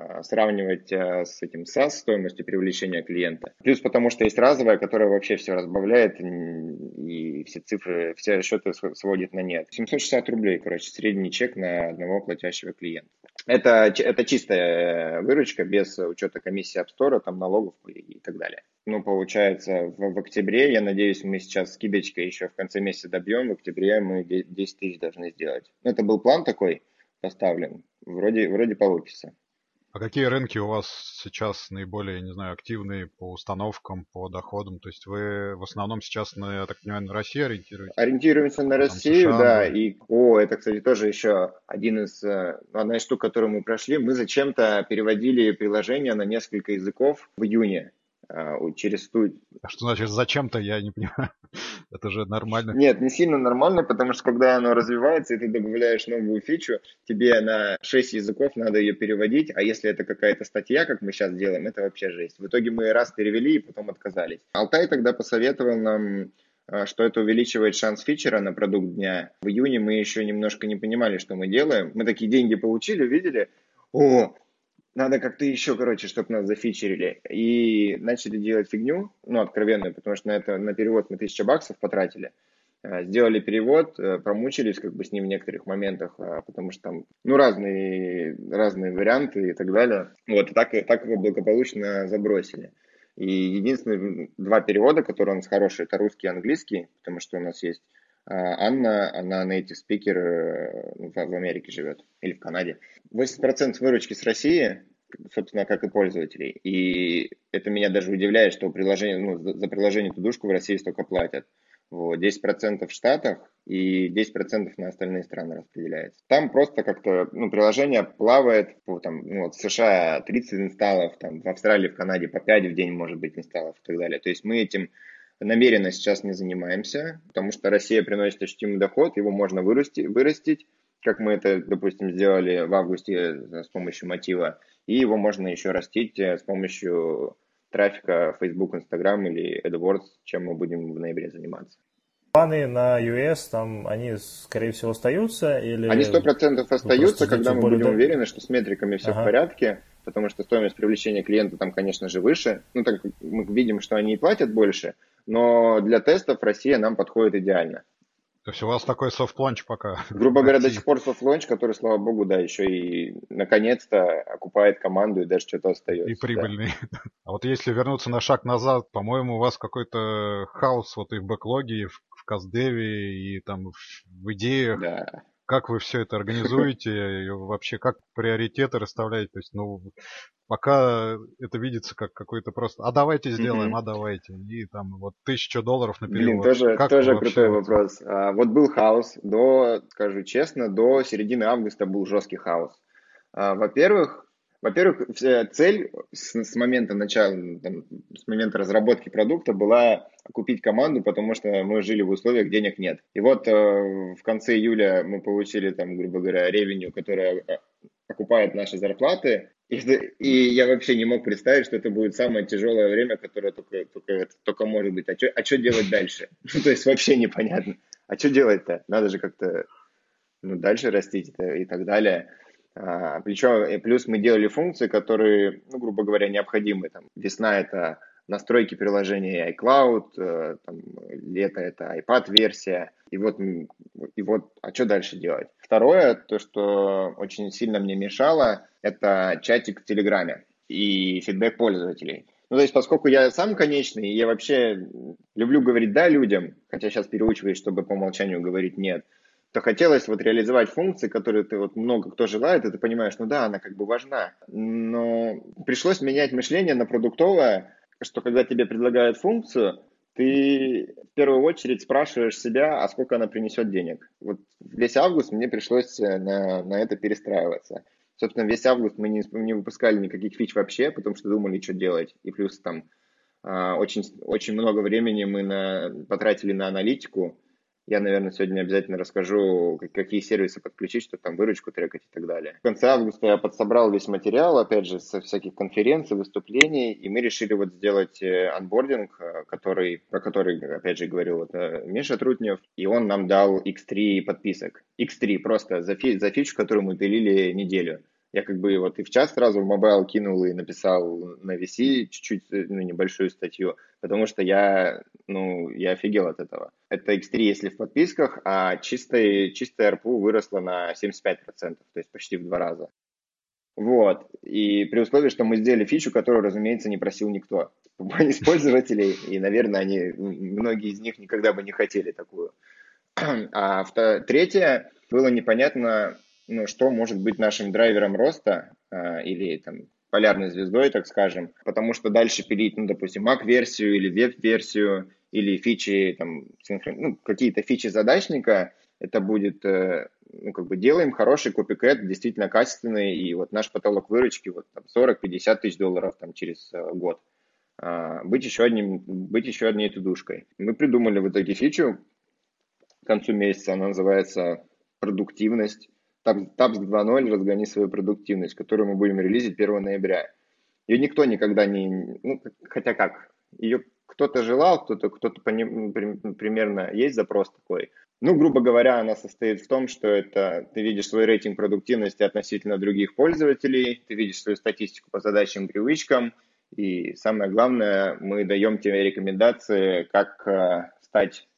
Speaker 3: а, сравнивать а, с этим SaaS стоимостью привлечения клиента. Плюс потому что есть разовая, которая вообще все разбавляет и все цифры, все расчеты сводит на нет. 760 рублей, короче, средний чек на одного платящего клиента. Это, это чистая выручка без учета комиссии Store, там налогов и так далее. Ну, получается, в, в октябре, я надеюсь, мы сейчас с кибечкой еще в конце месяца добьем, в октябре мы 10 тысяч должны сделать. Это был план такой поставлен, вроде, вроде получится.
Speaker 4: А какие рынки у вас сейчас наиболее, не знаю, активные по установкам, по доходам? То есть вы в основном сейчас, на, я так понимаю, на Россию ориентируетесь?
Speaker 3: Ориентируемся на Россию, США, да. И, о, это, кстати, тоже еще один из, э, одна из штук, которую мы прошли. Мы зачем-то переводили приложение на несколько языков в июне. А, через ту...
Speaker 4: А что значит зачем-то, я не понимаю. [laughs] Это же нормально.
Speaker 3: Нет, не сильно нормально, потому что когда оно развивается, и ты добавляешь новую фичу, тебе на 6 языков надо ее переводить, а если это какая-то статья, как мы сейчас делаем, это вообще жесть. В итоге мы раз перевели и потом отказались. Алтай тогда посоветовал нам а, что это увеличивает шанс фичера на продукт дня. В июне мы еще немножко не понимали, что мы делаем. Мы такие деньги получили, видели, о, надо как-то еще, короче, чтобы нас зафичерили. И начали делать фигню, ну, откровенную, потому что на это, на перевод мы тысяча баксов потратили. Э, сделали перевод, э, промучились как бы с ним в некоторых моментах, а, потому что там, ну, разные, разные варианты и так далее. Вот, и так, так его благополучно забросили. И единственные два перевода, которые у нас хорошие, это русский и английский, потому что у нас есть а, Анна, она native speaker э, в Америке живет или в Канаде. 80% выручки с России, собственно, как и пользователей. И это меня даже удивляет, что приложение, ну, за приложение тудушку в России столько платят. Вот, 10% в Штатах и 10% на остальные страны распределяется. Там просто как-то ну, приложение плавает, по, там, ну, вот в США 30 инсталлов, там, в Австралии, в Канаде по 5 в день может быть инсталлов и так далее. То есть мы этим намеренно сейчас не занимаемся, потому что Россия приносит ощутимый доход, его можно вырасти, вырастить, как мы это, допустим, сделали в августе э, с помощью мотива, и его можно еще растить э, с помощью трафика Facebook, Instagram или AdWords, чем мы будем в ноябре заниматься.
Speaker 2: Планы на US, там, они, скорее всего, остаются? Или...
Speaker 3: Они сто процентов остаются, когда мы будем уверены, что с метриками все ага. в порядке, потому что стоимость привлечения клиента там, конечно же, выше. Ну, так мы видим, что они и платят больше, но для тестов Россия нам подходит идеально.
Speaker 4: То есть у вас такой soft launch пока?
Speaker 3: Грубо говоря, до сих пор soft launch, который, слава богу, да, еще и наконец-то окупает команду и даже что-то остается.
Speaker 4: И прибыльный. Да. [laughs] А вот если вернуться на шаг назад, по-моему, у вас какой-то хаос вот и в backlog е, и в, в custdev е, и там в, в идеях.
Speaker 3: Да.
Speaker 4: Как вы все это организуете? И вообще, как приоритеты расставляете? То есть, ну, пока это видится как какой-то просто, а давайте сделаем, mm-hmm. а давайте. И там вот тысяча долларов на перевод.
Speaker 3: Блин, тоже, как тоже крутой вопрос. А, вот был хаос до, скажу честно, до середины августа был жесткий хаос. А, во-первых, во-первых, цель с, с момента начала, там, с момента разработки продукта была купить команду, потому что мы жили в условиях, денег нет. И вот э, в конце июля мы получили, там, грубо говоря, ревеню, которая э, окупает наши зарплаты, и, и я вообще не мог представить, что это будет самое тяжелое время, которое только, только, только может быть. А что а делать дальше? [laughs] Ну, то есть вообще непонятно. А что делать-то? Надо же как-то ну, дальше растить и так далее. А, причем, плюс мы делали функции, которые, ну, грубо говоря, необходимы. Там, весна – это настройки приложения iCloud, э, там, лето это iPad-версия, и вот, и вот, а что дальше делать? Второе, то, что очень сильно мне мешало, это чатик в Телеграме и фидбэк пользователей. Ну, то есть, поскольку я сам конечный, я вообще люблю говорить «да» людям, хотя сейчас переучиваюсь, чтобы по умолчанию говорить «нет», то хотелось вот реализовать функции, которые ты вот много кто желает, и ты понимаешь, ну да, она как бы важна. Но пришлось менять мышление на продуктовое, что когда тебе предлагают функцию, ты в первую очередь спрашиваешь себя, а сколько она принесет денег. Вот весь август мне пришлось на, на это перестраиваться. Собственно, весь август мы не, не выпускали никаких фич вообще, потому что думали, что делать. И плюс там а, очень, очень много времени мы на, потратили на аналитику, я, наверное, сегодня обязательно расскажу, какие сервисы подключить, чтобы там выручку трекать и так далее. В конце августа я подсобрал весь материал, опять же, со всяких конференций, выступлений, и мы решили вот сделать э, onboarding, э, который, про который, опять же, говорил вот э, Миша Трутнев, и он нам дал X3 подписок. X3 просто за, фи за фичу, которую мы пилили неделю. Я как бы вот и в чат сразу Love Mobile кинул и написал на VC чуть-чуть, ну, небольшую статью, потому что я, ну, я офигел от этого. Это X3, если в подписках, а чистая, чистая ARPU выросла на 75%, то есть почти в два раза. Вот. И при условии, что мы сделали фичу, которую, разумеется, не просил никто [laughs] из пользователей, и, наверное, они, многие из них никогда бы не хотели такую. [clears throat] А третье, было непонятно, ну, что может быть нашим драйвером роста э, или там полярной звездой, так скажем, потому что дальше пилить, ну, допустим, Mac-версию или веб-версию, или фичи, там, ну, какие-то фичи задачника, это будет, э, ну, как бы делаем хороший копикэт, действительно качественный, и вот наш потолок выручки вот там 40-50 тысяч долларов там через э, год. А, быть еще одним, быть еще одной тудушкой. Мы придумали в итоге фичу к концу месяца, она называется продуктивность. Tabs 2.0 «Разгони свою продуктивность», которую мы будем релизить 1 ноября. Ее никто никогда не... Ну, хотя как, ее кто-то желал, кто-то кто примерно есть запрос такой. Ну, грубо говоря, она состоит в том, что это ты видишь свой рейтинг продуктивности относительно других пользователей, ты видишь свою статистику по задачам, привычкам, и самое главное, мы даем тебе рекомендации, как э, стать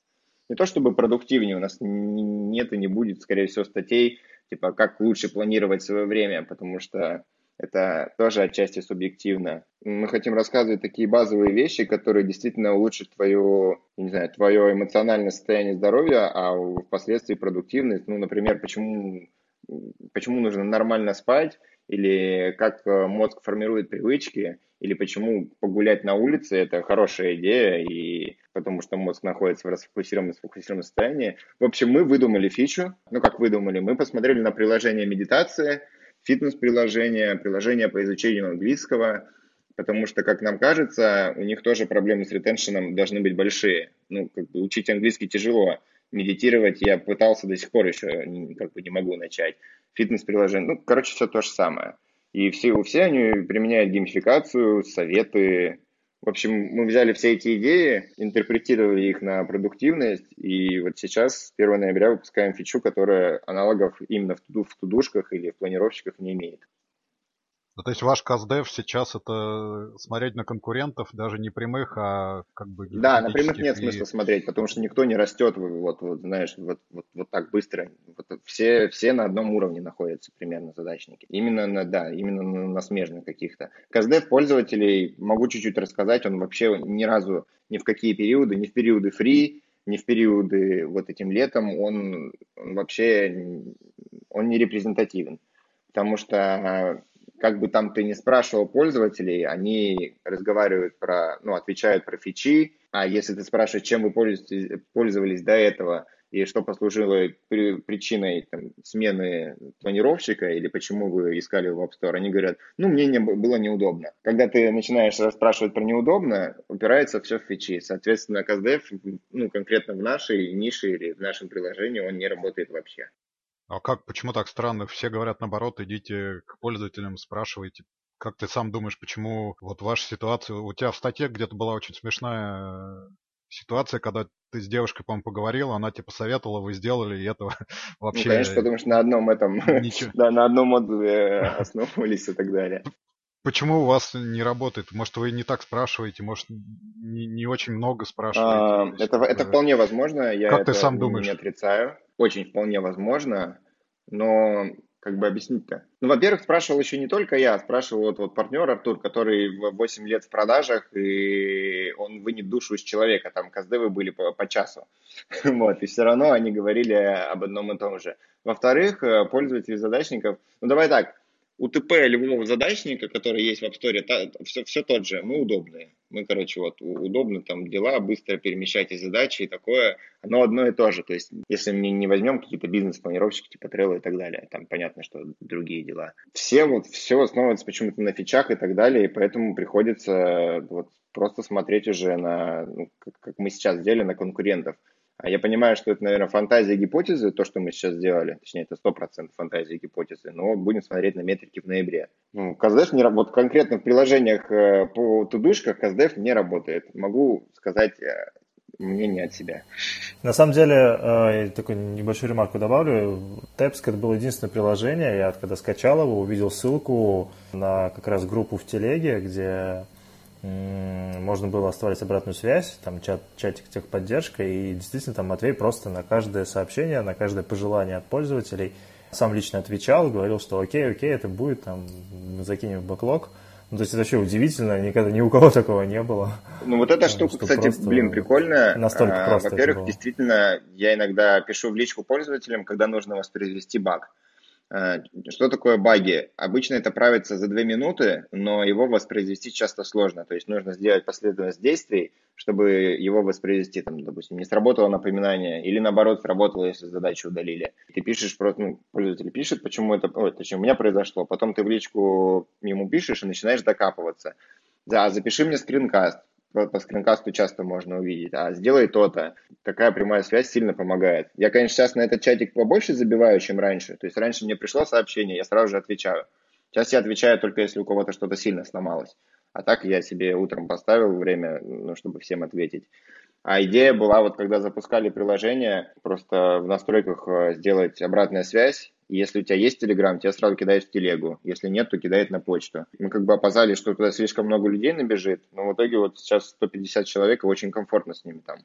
Speaker 3: не то чтобы продуктивнее, у нас нет и не будет, скорее всего, статей, типа, как лучше планировать свое время, потому что это тоже отчасти субъективно. Мы хотим рассказывать такие базовые вещи, которые действительно улучшат твое, не знаю, твое эмоциональное состояние здоровья, а впоследствии продуктивность. Ну, например, почему, почему нужно нормально спать, или как э, мозг формирует привычки, или почему погулять на улице – это хорошая идея, и потому что мозг находится в расфокусированном, сфокусированном состоянии. В общем, мы выдумали фичу, ну как выдумали, мы посмотрели на приложение медитации, фитнес-приложение, приложение по изучению английского, потому что, как нам кажется, у них тоже проблемы с ретеншеном должны быть большие. Ну, как бы учить английский тяжело, медитировать я пытался до сих пор еще как бы не могу начать. Фитнес-приложение, ну, короче, все то же самое. И все, все они применяют геймификацию, советы. В общем, мы взяли все эти идеи, интерпретировали их на продуктивность, и вот сейчас, с 1 ноября, выпускаем фичу, которая аналогов именно в, в тудушках или в планировщиках не имеет.
Speaker 4: Ну, то есть ваш каздев сейчас это смотреть на конкурентов, даже не прямых, а как бы...
Speaker 3: Да, на прямых нет и... смысла смотреть, потому что никто не растет, вот, вот знаешь, вот, вот, вот так быстро. Вот, все, все на одном уровне находятся примерно задачники. Именно на, да, именно на, на смежных каких-то. Каздев пользователей, могу чуть-чуть рассказать, он вообще ни разу, ни в какие периоды, ни в периоды free, ни в периоды вот этим летом, он, он вообще, он не репрезентативен. Потому что как бы там ты не спрашивал пользователей, они разговаривают про, ну, отвечают про фичи, а если ты спрашиваешь, чем вы пользовались, пользовались до этого, и что послужило причиной там, смены планировщика, или почему вы искали в App Store, они говорят, ну, мне не, было неудобно. Когда ты начинаешь расспрашивать про неудобно, упирается все в фичи. Соответственно, CastDev, ну, конкретно в нашей нише или в нашем приложении, он не работает вообще.
Speaker 4: А как, почему так странно? Все говорят наоборот, идите к пользователям, спрашивайте, как ты сам думаешь, почему вот ваша ситуация... У тебя в статье где-то была очень смешная ситуация, когда ты с девушкой, по-моему, поговорил, она тебе посоветовала, вы сделали, и этого [laughs] вообще... Ну,
Speaker 3: конечно, потому что на одном этом, [laughs] да, на одном модуле [laughs] основывались и так далее.
Speaker 4: почему у вас не работает? Может, вы не так спрашиваете, может, не, не очень много спрашиваете?
Speaker 3: А, это, это вполне возможно. Я
Speaker 4: как
Speaker 3: это
Speaker 4: ты сам думаешь?
Speaker 3: не отрицаю. Очень вполне возможно. Но как бы объяснить-то? Ну, во-первых, спрашивал еще не только я, спрашивал вот, вот партнер Артур, который 8 лет в продажах, и он вынет душу из человека, там каздевы были по, по часу. [laughs] Вот, и все равно они говорили об одном и том же. Во-вторых, э, пользователи задачников, ну давай так, УТП любого задачника, который есть в App Store, та, все, все тот же. Мы удобные. Мы, короче, вот удобно там дела, быстро перемещать и задачи и такое. Оно одно и то же. То есть, если мы не возьмем какие-то бизнес-планировщики типа Trello и так далее, там понятно, что другие дела. Все вот, все основывается почему-то на фичах и так далее, и поэтому приходится вот просто смотреть уже на, ну, как, как мы сейчас сделали, на конкурентов. А я понимаю, что это, наверное, фантазия гипотезы, то, что мы сейчас сделали. Точнее, это 100% фантазия гипотезы. Но будем смотреть на метрики в ноябре. Ну, CastDev не работает. Конкретно в приложениях э, по тудушках CastDev не работает. Могу сказать э, мнение от себя.
Speaker 2: На самом деле, э, я такую небольшую ремарку добавлю. Tapsk это было единственное приложение. Я когда скачал его, увидел ссылку на как раз группу в телеге, где можно было оставлять обратную связь, там чат, чатик техподдержка, и действительно там Матвей просто на каждое сообщение, на каждое пожелание от пользователей сам лично отвечал, говорил, что окей, окей, это будет, там, закинем в бэклог. Ну, то есть это вообще удивительно, никогда ни у кого такого не было.
Speaker 3: Ну, вот эта [laughs] штука, кстати, блин, прикольная.
Speaker 2: Настолько а, просто
Speaker 3: Во-первых, действительно, я иногда пишу в личку пользователям, когда нужно воспроизвести баг. Э, что такое баги? Обычно это правится за две минуты, но его воспроизвести часто сложно. То есть нужно сделать последовательность действий, чтобы его воспроизвести. Там, допустим, не сработало напоминание, или наоборот сработало, если задачу удалили. Ты пишешь, просто, ну, пользователь пишет, почему это, ой, точнее, у меня произошло. Потом ты в личку ему пишешь и начинаешь докапываться. Да, запиши мне скринкаст по скринкасту часто можно увидеть, а сделай то-то. Такая прямая связь сильно помогает. Я, конечно, сейчас на этот чатик побольше забиваю, чем раньше. То есть раньше мне пришло сообщение, я сразу же отвечаю. Сейчас я отвечаю только если у кого-то что-то сильно сломалось. А так я себе утром поставил время, ну, чтобы всем ответить. А идея была, вот когда запускали приложение, просто в настройках э, сделать обратная связь. Если у тебя есть Telegram, тебя сразу кидает в телегу. Если нет, то кидает на почту. Мы как бы опасались, что туда слишком много людей набежит, но в итоге вот сейчас 150 человек, и очень комфортно с ними там.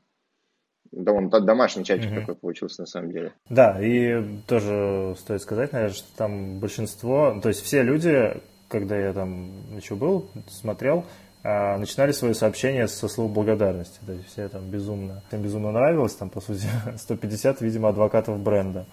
Speaker 3: Да, он домашний чатик угу. такой получился на самом деле.
Speaker 2: Да, и тоже стоит сказать, наверное, что там большинство, то есть все люди, когда я там еще был, смотрел, а, начинали свои сообщения со слов благодарности. То есть все там безумно, всем безумно нравилось, там, по сути, [laughs] 150, видимо, адвокатов бренда.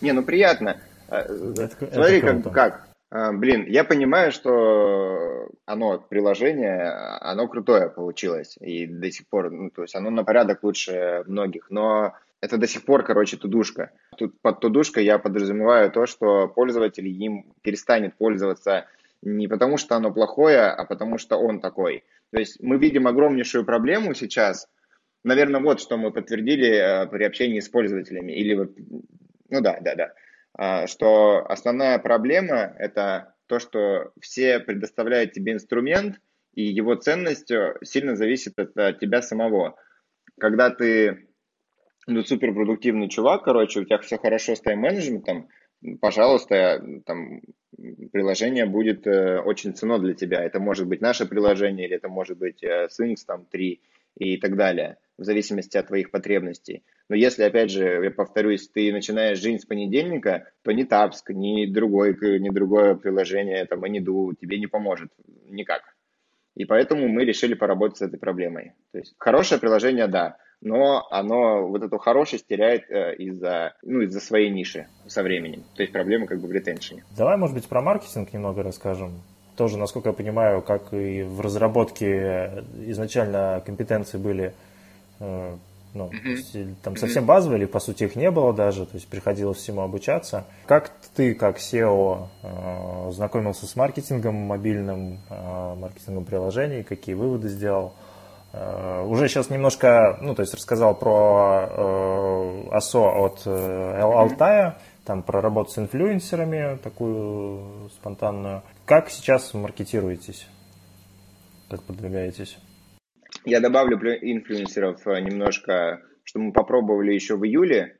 Speaker 3: Не, ну приятно. А, это, Смотри, это как, как. А, блин, я понимаю, что оно, приложение, оно крутое получилось. И до сих пор, ну, то есть оно на порядок лучше многих. Но это до сих пор, короче, тудушка. Тут под тудушкой я подразумеваю то, что пользователь им перестанет пользоваться не потому, что оно плохое, а потому, что он такой. То есть мы видим огромнейшую проблему сейчас. Наверное, вот что мы подтвердили э, при общении с пользователями. Или ну да, да, да. А, что основная проблема – это то, что все предоставляют тебе инструмент, и его ценность сильно зависит от тебя самого. Когда ты ну, суперпродуктивный чувак, короче, у тебя все хорошо с тайм-менеджментом, пожалуйста, там, приложение будет э, очень ценно для тебя. Это может быть наше приложение, или это может быть э, Sphinx там, 3 и так далее, в зависимости от твоих потребностей. Но если, опять же, я повторюсь, ты начинаешь жизнь с понедельника, то ни Tapsk, ни, другой, ни другое приложение, там, Anydo тебе не поможет никак. И поэтому мы решили поработать с этой проблемой. То есть хорошее приложение, да, но оно вот эту хорошесть теряет э, из-за ну, из своей ниши со временем. То есть проблема как бы в ретеншене.
Speaker 2: Давай, может быть, про маркетинг немного расскажем. Тоже, насколько я понимаю, как и в разработке изначально компетенции были э, ну, mm-hmm. есть, там совсем базовые, или по сути их не было даже, то есть приходилось всему обучаться. Как ты, как SEO, э, знакомился с маркетингом мобильным, э, маркетингом приложений, какие выводы сделал? Э, уже сейчас немножко, ну, то есть рассказал про э, от э, Алтая, там про работу с инфлюенсерами, такую спонтанную. Как сейчас маркетируетесь? Как продвигаетесь?
Speaker 3: Я добавлю инфлюенсеров немножко, что мы попробовали еще в июле,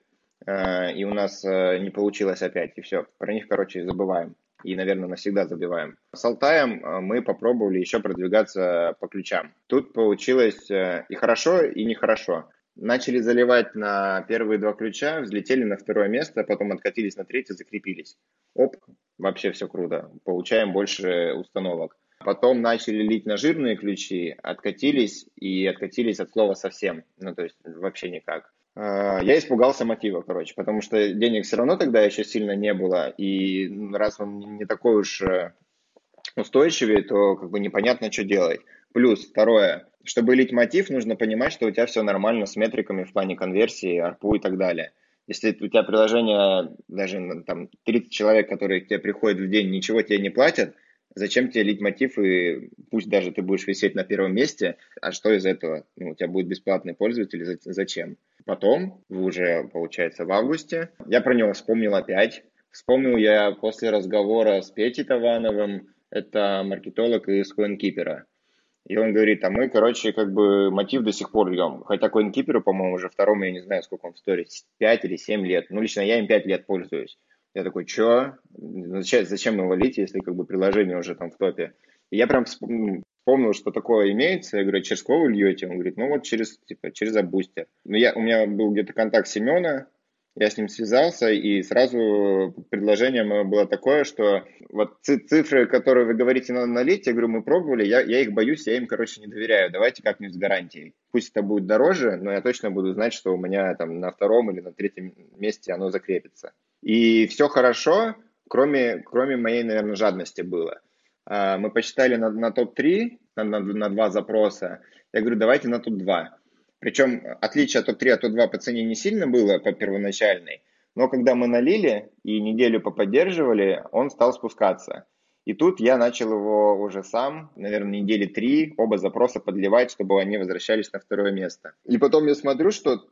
Speaker 3: и у нас не получилось опять, и все. Про них, короче, забываем. И, наверное, навсегда забиваем. С Алтаем э, мы попробовали еще продвигаться по ключам. Тут получилось э, и хорошо, и нехорошо. Начали заливать на первые два ключа, взлетели на второе место, потом откатились на третье, закрепились. Оп, вообще все круто. Получаем больше установок. Потом начали лить на жирные ключи, откатились и откатились от слова совсем. Ну, то есть вообще никак. А, я испугался мотива, короче, потому что денег все равно тогда еще сильно не было, и раз он не такой уж э, устойчивый, то как бы непонятно, что делать. Плюс, второе, чтобы лить мотив, нужно понимать, что у тебя все нормально с метриками в плане конверсии, арпу и так далее. Если у тебя приложение, даже там 30 человек, которые к тебе приходят в день, ничего тебе не платят, Зачем тебе лить мотив, и пусть даже ты будешь висеть на первом месте, а что из этого? Ну, у тебя будет бесплатный пользователь, зачем? Потом, уже, получается, в августе, я про него вспомнил опять. Вспомнил я после разговора с Петей Тавановым, это маркетолог из CoinKeeper. И он говорит, а мы, короче, как бы мотив до сих пор льем. Хотя CoinKeeper, по-моему, уже второму, я не знаю, сколько он в сторе, 5 или 7 лет. Ну, лично я им 5 лет пользуюсь. Я такой, что? Зачем, зачем его лить, если как бы приложение уже там в топе? И я прям вспомнил, что такое имеется. Я говорю, через кого вы льете? Он говорит, ну вот через, типа, через Абустер. Ну, я, у меня был где-то контакт Семена, я с ним связался, и сразу предложение мое было такое, что вот цифры, которые вы говорите на налить, я говорю, мы пробовали, я, я их боюсь, я им, короче, не доверяю. Давайте как-нибудь с гарантией. Пусть это будет дороже, но я точно буду знать, что у меня там на втором или на третьем месте оно закрепится. И все хорошо, кроме, кроме моей, наверное, жадности было. А, мы посчитали на, на топ-3, на, на, на два запроса. Я говорю, давайте на топ-2. Причем отличие от топ-3 от топ-2 по цене не сильно было по первоначальной, но когда мы налили и неделю поподдерживали, он стал спускаться. И тут я начал его уже сам, наверное, недели три, оба запроса подливать, чтобы они возвращались на второе место. И потом я смотрю, что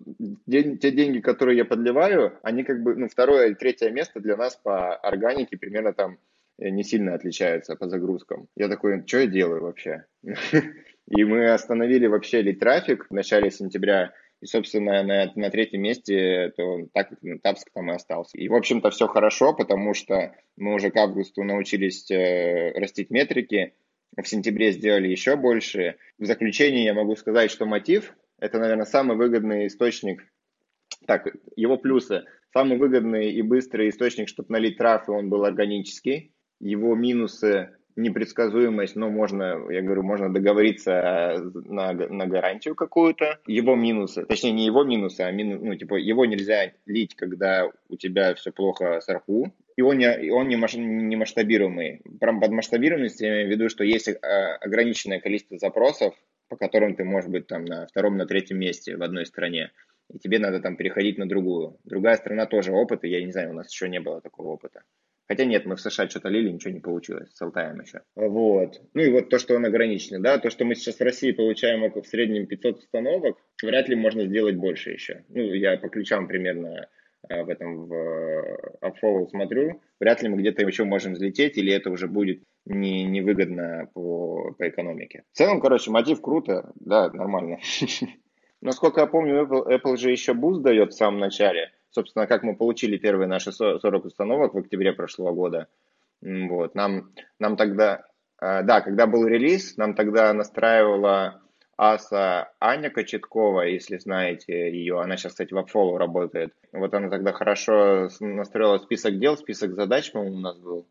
Speaker 3: те деньги, которые я подливаю, они как бы, ну, второе или третье место для нас по органике примерно там э, не сильно отличаются по загрузкам. Я такой, что я делаю вообще? [laughs] И мы остановили вообще ли трафик в начале сентября и, собственно, на, на третьем месте то так Тапск там и остался. И, в общем-то, все хорошо, потому что мы уже к августу научились э, растить метрики, в сентябре сделали еще больше. В заключение я могу сказать, что мотив – это, наверное, самый выгодный источник. Так, его плюсы. Самый выгодный и быстрый источник, чтобы налить траф, и он был органический. Его минусы непредсказуемость, но можно, я говорю, можно договориться э, на, на гарантию какую-то. Его минусы, точнее не его минусы, а мину, ну, типа его нельзя лить, когда у тебя все плохо с арху, и он не, он не, маш, не масштабируемый. Прям под масштабируемостью я имею в виду, что есть э, ограниченное количество запросов, по которым ты можешь быть там на втором, на третьем месте в одной стране, и тебе надо там переходить на другую. Другая страна тоже опыт, и я не знаю, у нас еще не было такого опыта. Хотя нет, мы в США что-то лили, ничего не получилось с Алтаем еще. Вот. Ну и вот то, что он ограниченный, да, то, что мы сейчас в России получаем в среднем 500 установок, вряд ли можно сделать больше еще. Ну, я по ключам примерно э, в этом в AppFollow э, смотрю, вряд ли мы где-то еще можем взлететь, или это уже будет не, невыгодно по, по экономике. В целом, короче, мотив круто, да, нормально. [laughs] Насколько я помню, Apple, Apple же еще буст дает в самом начале собственно, как мы получили первые наши 40 установок в октябре прошлого года. Вот, нам, нам тогда, э, да, когда был релиз, нам тогда настраивала аса Аня Кочеткова, если знаете ее, она сейчас, кстати, в Upfollow работает. Вот она тогда хорошо настроила список дел, список задач, по-моему, у нас был.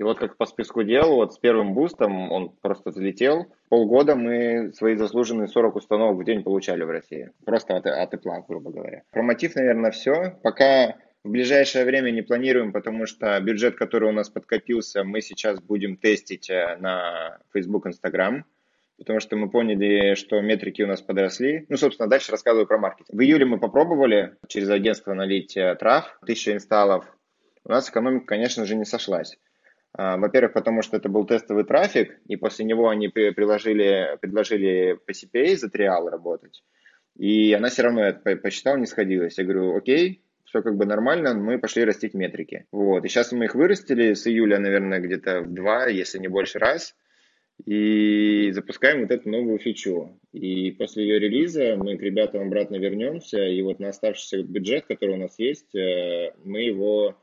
Speaker 3: И вот как по списку дел, вот с первым бустом он просто взлетел. Полгода мы свои заслуженные 40 установок в день получали в России. Просто от, от Apple, грубо говоря. Про мотив, наверное, все. Пока в ближайшее время не планируем, потому что бюджет, который у нас подкопился, мы сейчас будем тестить э, на Facebook, Instagram. Потому что мы поняли, что метрики у нас подросли. Ну, собственно, дальше рассказываю про маркетинг. В июле мы попробовали через агентство налить э, трав, 1000 инсталлов. У нас экономика, конечно же, не сошлась. А, во-первых, потому что это был тестовый трафик, и после него они приложили, предложили по CPA за триал работать. И она все равно это посчитала, не сходилась. Я говорю, окей, все как бы нормально, мы пошли растить метрики. Вот. И сейчас мы их вырастили с июля, наверное, где-то в два, если не больше раз. И запускаем вот эту новую фичу. И после ее релиза мы к ребятам обратно вернемся. И вот на оставшийся бюджет, который у нас есть, э, мы его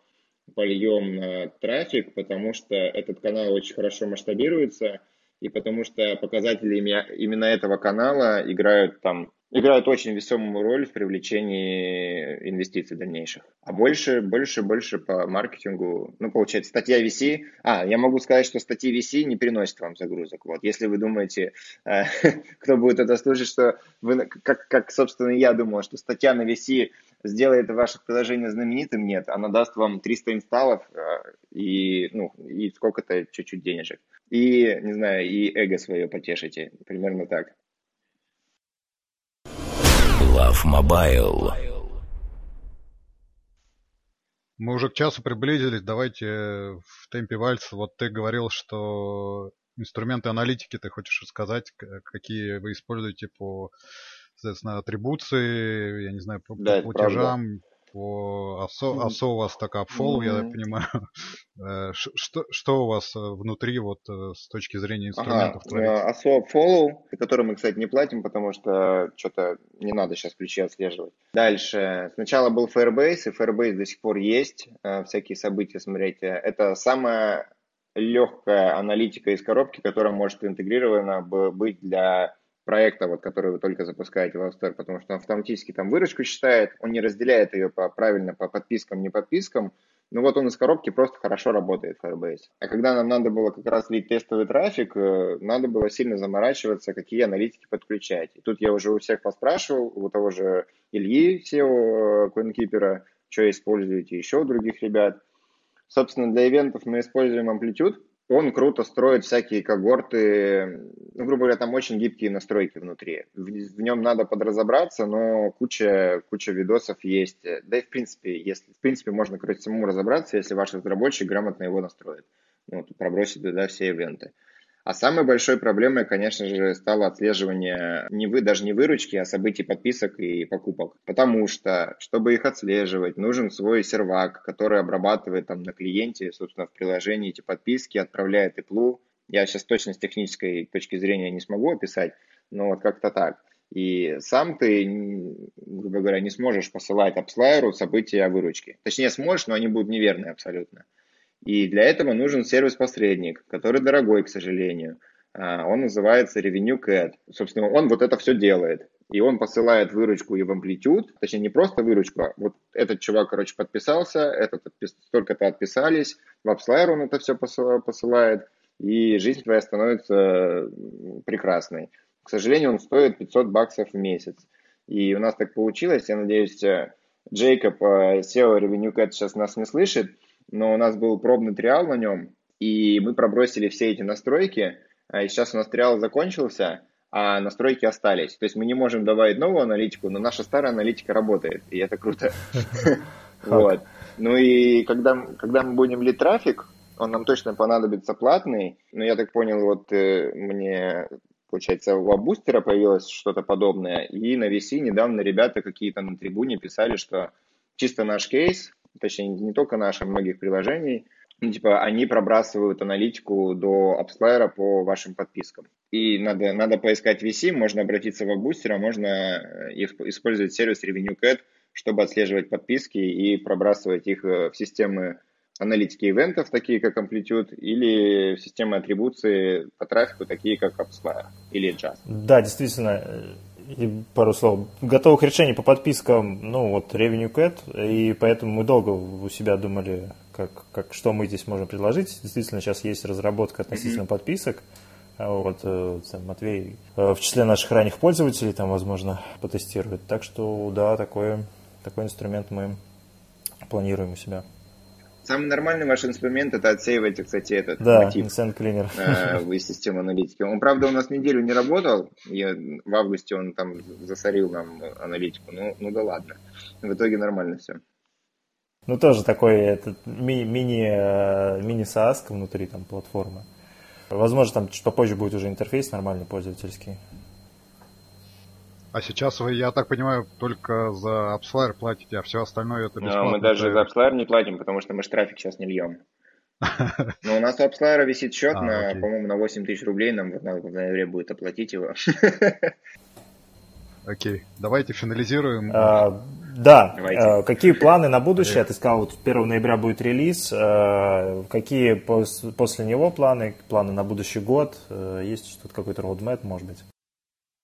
Speaker 3: польем на трафик, потому что этот канал очень хорошо масштабируется, и потому что показатели именно этого канала играют там играют очень весомую роль в привлечении инвестиций дальнейших. А больше, больше, больше по маркетингу, ну, получается, статья VC. А, я могу сказать, что статьи VC не приносят вам загрузок. Вот, если вы думаете, э, [laughs] кто будет это слушать, что вы, как, как, собственно, я думал, что статья на VC сделает ваше приложение знаменитым, нет, она даст вам 300 инсталлов э, и, ну, и сколько-то чуть-чуть денежек. И, не знаю, и эго свое потешите, примерно так.
Speaker 1: Love Mobile.
Speaker 4: Мы уже к часу приблизились. Давайте в темпе вальса. Вот ты говорил, что инструменты аналитики ты хочешь рассказать, какие вы используете по, соответственно, атрибуции, я не знаю, по,
Speaker 3: да,
Speaker 4: по платежам, по АСО, АСО у вас так апфол, mm-hmm. я понимаю. [laughs] Э, что, что у вас э, внутри вот э, с точки зрения инструментов ага,
Speaker 3: творится? АСО follow, который мы, кстати, не платим, потому что что-то не надо сейчас ключи отслеживать. Дальше. Сначала был Firebase, и Firebase до сих пор есть. Всякие события смотрите. Это самая легкая аналитика из коробки, которая может интегрирована быть для проекта, вот, который вы только запускаете в App Store, потому что он автоматически там выручку считает, он не разделяет ее по, правильно по подпискам, не подпискам, ну вот он из коробки просто хорошо работает, Firebase. А когда нам надо было как раз лить тестовый трафик, э, надо было сильно заморачиваться, какие аналитики подключать. И тут я уже у всех поспрашивал, у того же Ильи, SEO CoinKeeper, что используете еще у других ребят. Собственно, для ивентов мы используем Amplitude, он круто строит всякие когорты, ну, грубо говоря, там очень гибкие настройки внутри. В, в нем надо подразобраться, но куча, куча видосов есть. Да и в принципе, если, в принципе, можно, короче, самому разобраться, если ваш разработчик грамотно его настроит. Ну, вот, пробросит туда все ивенты. А самой большой проблемой, конечно же, стало отслеживание не вы, даже не выручки, а событий подписок и покупок. Потому что, чтобы их отслеживать, нужен свой сервак, который обрабатывает там на клиенте, собственно, в приложении эти подписки, отправляет иплу. Я сейчас точно с технической точки зрения не смогу описать, но вот как-то так. И сам ты, грубо говоря, не сможешь посылать апслайеру события о выручке. Точнее, сможешь, но они будут неверные абсолютно. И для этого нужен сервис-посредник, который дорогой, к сожалению. А, он называется Revenue Cat. Собственно, он вот это все делает. И он посылает выручку и в амплитуд, точнее не просто выручку, а вот этот чувак, короче, подписался, этот столько-то отписались, в AppsLayer он это все посылает, и жизнь твоя становится прекрасной. К сожалению, он стоит 500 баксов в месяц. И у нас так получилось, я надеюсь, э, Джейкоб, э, SEO Revenue Cat сейчас нас не слышит, но у нас был пробный триал на нем, и мы пробросили все эти настройки, а и сейчас у нас триал закончился, а настройки остались. То есть мы не можем добавить новую аналитику, но наша старая аналитика работает, и это круто. Вот. Ну и когда, когда мы будем лить трафик, он нам точно понадобится платный, но я так понял, вот э, мне, получается, у Лабустера появилось что-то подобное, и на VC недавно ребята какие-то на трибуне писали, что чисто наш кейс, точнее не только наши, а многих приложений, ну, типа, они пробрасывают аналитику до AppsLayer по вашим подпискам. И надо, надо поискать VC, можно обратиться в бустер, а можно э, использовать сервис RevenueCat, чтобы отслеживать подписки и пробрасывать их э, в системы аналитики ивентов, такие как Amplitude, или в системы атрибуции по трафику, такие как AppsLayer или Just.
Speaker 2: Да, действительно, и пару слов. Готовых решений по подпискам, ну вот Revenue Cat, и поэтому мы долго у себя думали, как, как, что мы здесь можем предложить. Действительно, сейчас есть разработка относительно mm-hmm. подписок. А вот э, Матвей э, в числе наших ранних пользователей там, возможно, потестирует. Так что, да, такой, такой инструмент мы планируем у себя.
Speaker 3: Самый нормальный ваш инструмент это отсеивать, кстати, этот
Speaker 2: да, мотив Cleaner.
Speaker 3: Э, [laughs] в систему аналитики. Он, правда, у нас неделю не работал. Я, в августе он там засорил нам аналитику. Ну, ну да ладно. В итоге нормально все.
Speaker 2: Ну, тоже такой этот, ми- мини, э, мини-SaaS внутри там платформы. Возможно, там чуть попозже будет уже интерфейс нормальный пользовательский.
Speaker 4: А сейчас вы, я так понимаю, только за AppsFlyer платите, а все остальное это бесплатно.
Speaker 3: Но мы даже за AppsFlyer не платим, потому что мы же трафик сейчас не льем. [laughs] Но у нас у AppsFlyer висит счет а, на, по-моему, на 8 тысяч рублей, нам в ноябре будет оплатить его. [laughs]
Speaker 4: Окей, давайте финализируем.
Speaker 2: А, Да, Давайте. какие [laughs] планы на будущее? Ты сказал, вот 1 ноября будет релиз. Какие после него планы? Планы на будущий год? Есть что-то какой-то roadmap, может быть?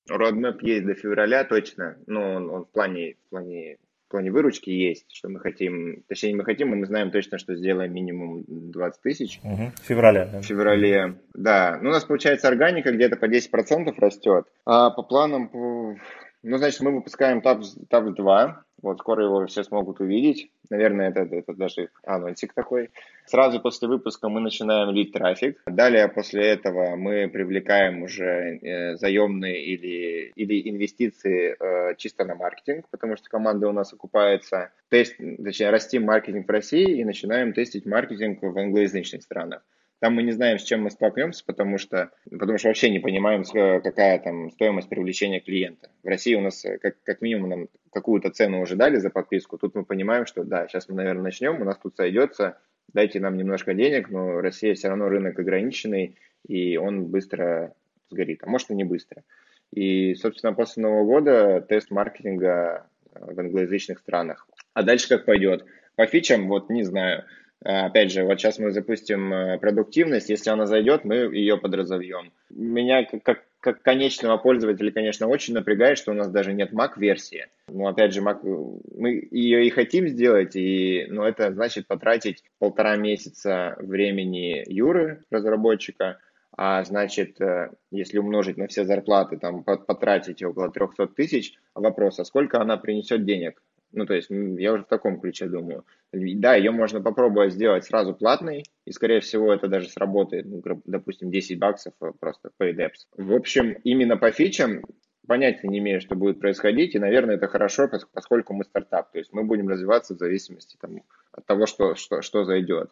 Speaker 3: Roadmap есть до февраля точно, но он, он в, плане, в, плане, в плане выручки есть, что мы хотим, точнее не мы хотим, мы знаем точно, что сделаем минимум 20 тысяч.
Speaker 2: Угу. В феврале.
Speaker 3: Да? В феврале, да. Ну, у нас получается органика где-то по 10% растет, а по планам, по... ну, значит, мы выпускаем TAPS, TAPS 2, вот скоро его все смогут увидеть. Наверное, это, это даже анонсик такой. Сразу после выпуска мы начинаем лить трафик. Далее после этого мы привлекаем уже э, заемные или, или инвестиции э, чисто на маркетинг, потому что команда у нас окупается. Тест, точнее, растим маркетинг в России и начинаем тестить маркетинг в англоязычных странах. Там мы не знаем, с чем мы столкнемся, потому что, потому что вообще не понимаем, какая там стоимость привлечения клиента. В России у нас э, как, как минимум нам какую-то цену уже дали за подписку. Тут мы понимаем, что да, сейчас мы, наверное, начнем, у нас тут сойдется, дайте нам немножко денег, но Россия все равно рынок ограниченный, и он быстро сгорит, а может и не быстро. И, собственно, после Нового года тест маркетинга в англоязычных странах. А дальше как пойдет? По фичам, вот не знаю. Э, опять же, вот сейчас мы запустим э, продуктивность, если она зайдет, мы ее подразовьем. Меня как, как конечного пользователя, конечно, очень напрягает, что у нас даже нет Mac-версии. Ну, опять же, Mac, мы ее и хотим сделать, и, но это значит потратить полтора месяца времени Юры, разработчика, а значит, э, если умножить на все зарплаты, там, потратить около 300 тысяч, вопрос, а сколько она принесет денег ну, то есть я уже в таком ключе думаю. Да, ее можно попробовать сделать сразу платной, и, скорее всего, это даже сработает, ну, допустим, 10 баксов э, просто paid apps. В общем, именно по фичам понятия не имею, что будет происходить, и, наверное, это хорошо, поскольку мы стартап, то есть мы будем развиваться в зависимости там, от того, что, что, что зайдет.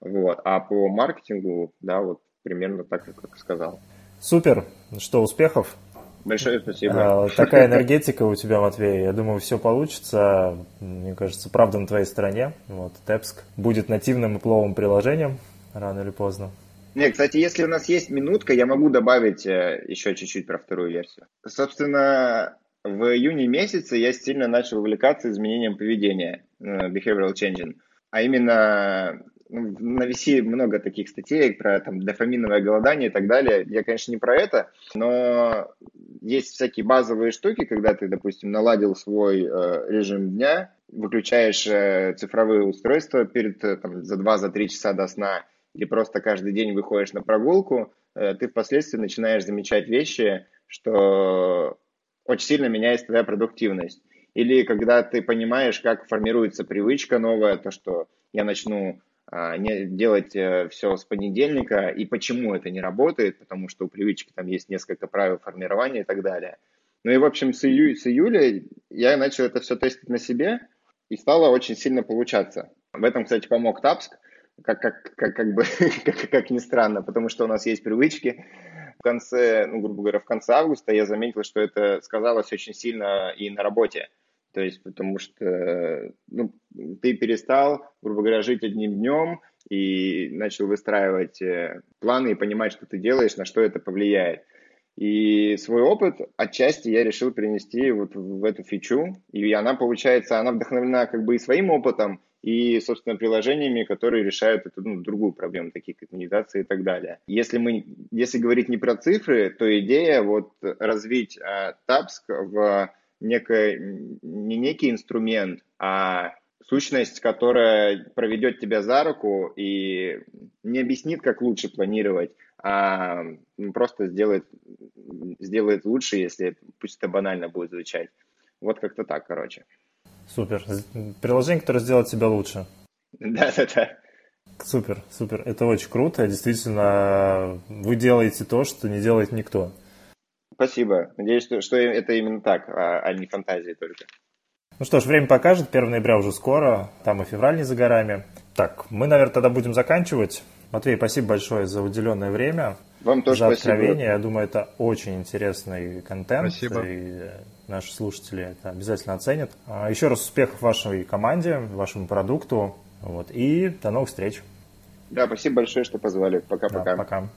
Speaker 3: Вот. А по маркетингу, да, вот примерно так, как сказал.
Speaker 2: Супер. Что, успехов?
Speaker 3: Большое спасибо.
Speaker 2: А, такая энергетика у тебя, Матвей. Я думаю, все получится. Мне кажется, правда на твоей стороне. Вот, Тепск будет нативным и пловым приложением рано или поздно.
Speaker 3: Не, кстати, если у нас есть минутка, я могу добавить э, еще чуть-чуть про вторую версию. Собственно, в июне месяце я сильно начал увлекаться изменением поведения, э, behavioral changing. А именно на VC много таких статей про там, дофаминовое голодание и так далее. Я, конечно, не про это, но есть всякие базовые штуки, когда ты, допустим, наладил свой э, режим дня, выключаешь э, цифровые устройства перед, э, там, за 2-3 часа до сна, или просто каждый день выходишь на прогулку, э, ты впоследствии начинаешь замечать вещи, что очень сильно меняется твоя продуктивность. Или когда ты понимаешь, как формируется привычка новая, то, что я начну не делать э, все с понедельника, и почему это не работает, потому что у привычки там есть несколько правил формирования и так далее. Ну и, в общем, с, ию, с июля я начал это все тестить на себе, и стало очень сильно получаться. В этом, кстати, помог Тапск, как, как, как, как бы, [laughs] как, как ни странно, потому что у нас есть привычки. В конце, ну, грубо говоря, в конце августа я заметил, что это сказалось очень сильно и на работе. То есть, потому что ну, ты перестал, грубо говоря, жить одним днем и начал выстраивать э, планы и понимать, что ты делаешь, на что это повлияет. И свой опыт отчасти я решил перенести вот в эту фичу. И она, получается, она вдохновлена как бы и своим опытом, и, собственно, приложениями, которые решают эту ну, другую проблему, такие как медитация и так далее. Если, мы, если говорить не про цифры, то идея вот развить э, Тапск в некое, не некий инструмент, а сущность, которая проведет тебя за руку и не объяснит, как лучше планировать, а просто сделает, сделает лучше, если пусть это банально будет звучать. Вот как-то так, короче.
Speaker 2: Супер. Приложение, которое сделает тебя лучше.
Speaker 3: Да-да-да.
Speaker 2: Супер, супер. Это очень круто. Действительно, вы делаете то, что не делает никто.
Speaker 3: Спасибо. Надеюсь, что, что это именно так, а, а не фантазии только.
Speaker 2: Ну что ж, время покажет. 1 ноября уже скоро. Там и февраль не за горами. Так, мы, наверное, тогда будем заканчивать. Матвей, спасибо большое за уделенное время.
Speaker 3: Вам тоже
Speaker 2: за
Speaker 3: спасибо.
Speaker 2: откровение. Я думаю, это очень интересный контент.
Speaker 4: Спасибо.
Speaker 2: И наши слушатели это обязательно оценят. А, еще раз успехов вашей команде, вашему продукту. Вот. И до новых встреч.
Speaker 3: Да, спасибо большое, что позвали. Пока-пока.
Speaker 2: Да, пока.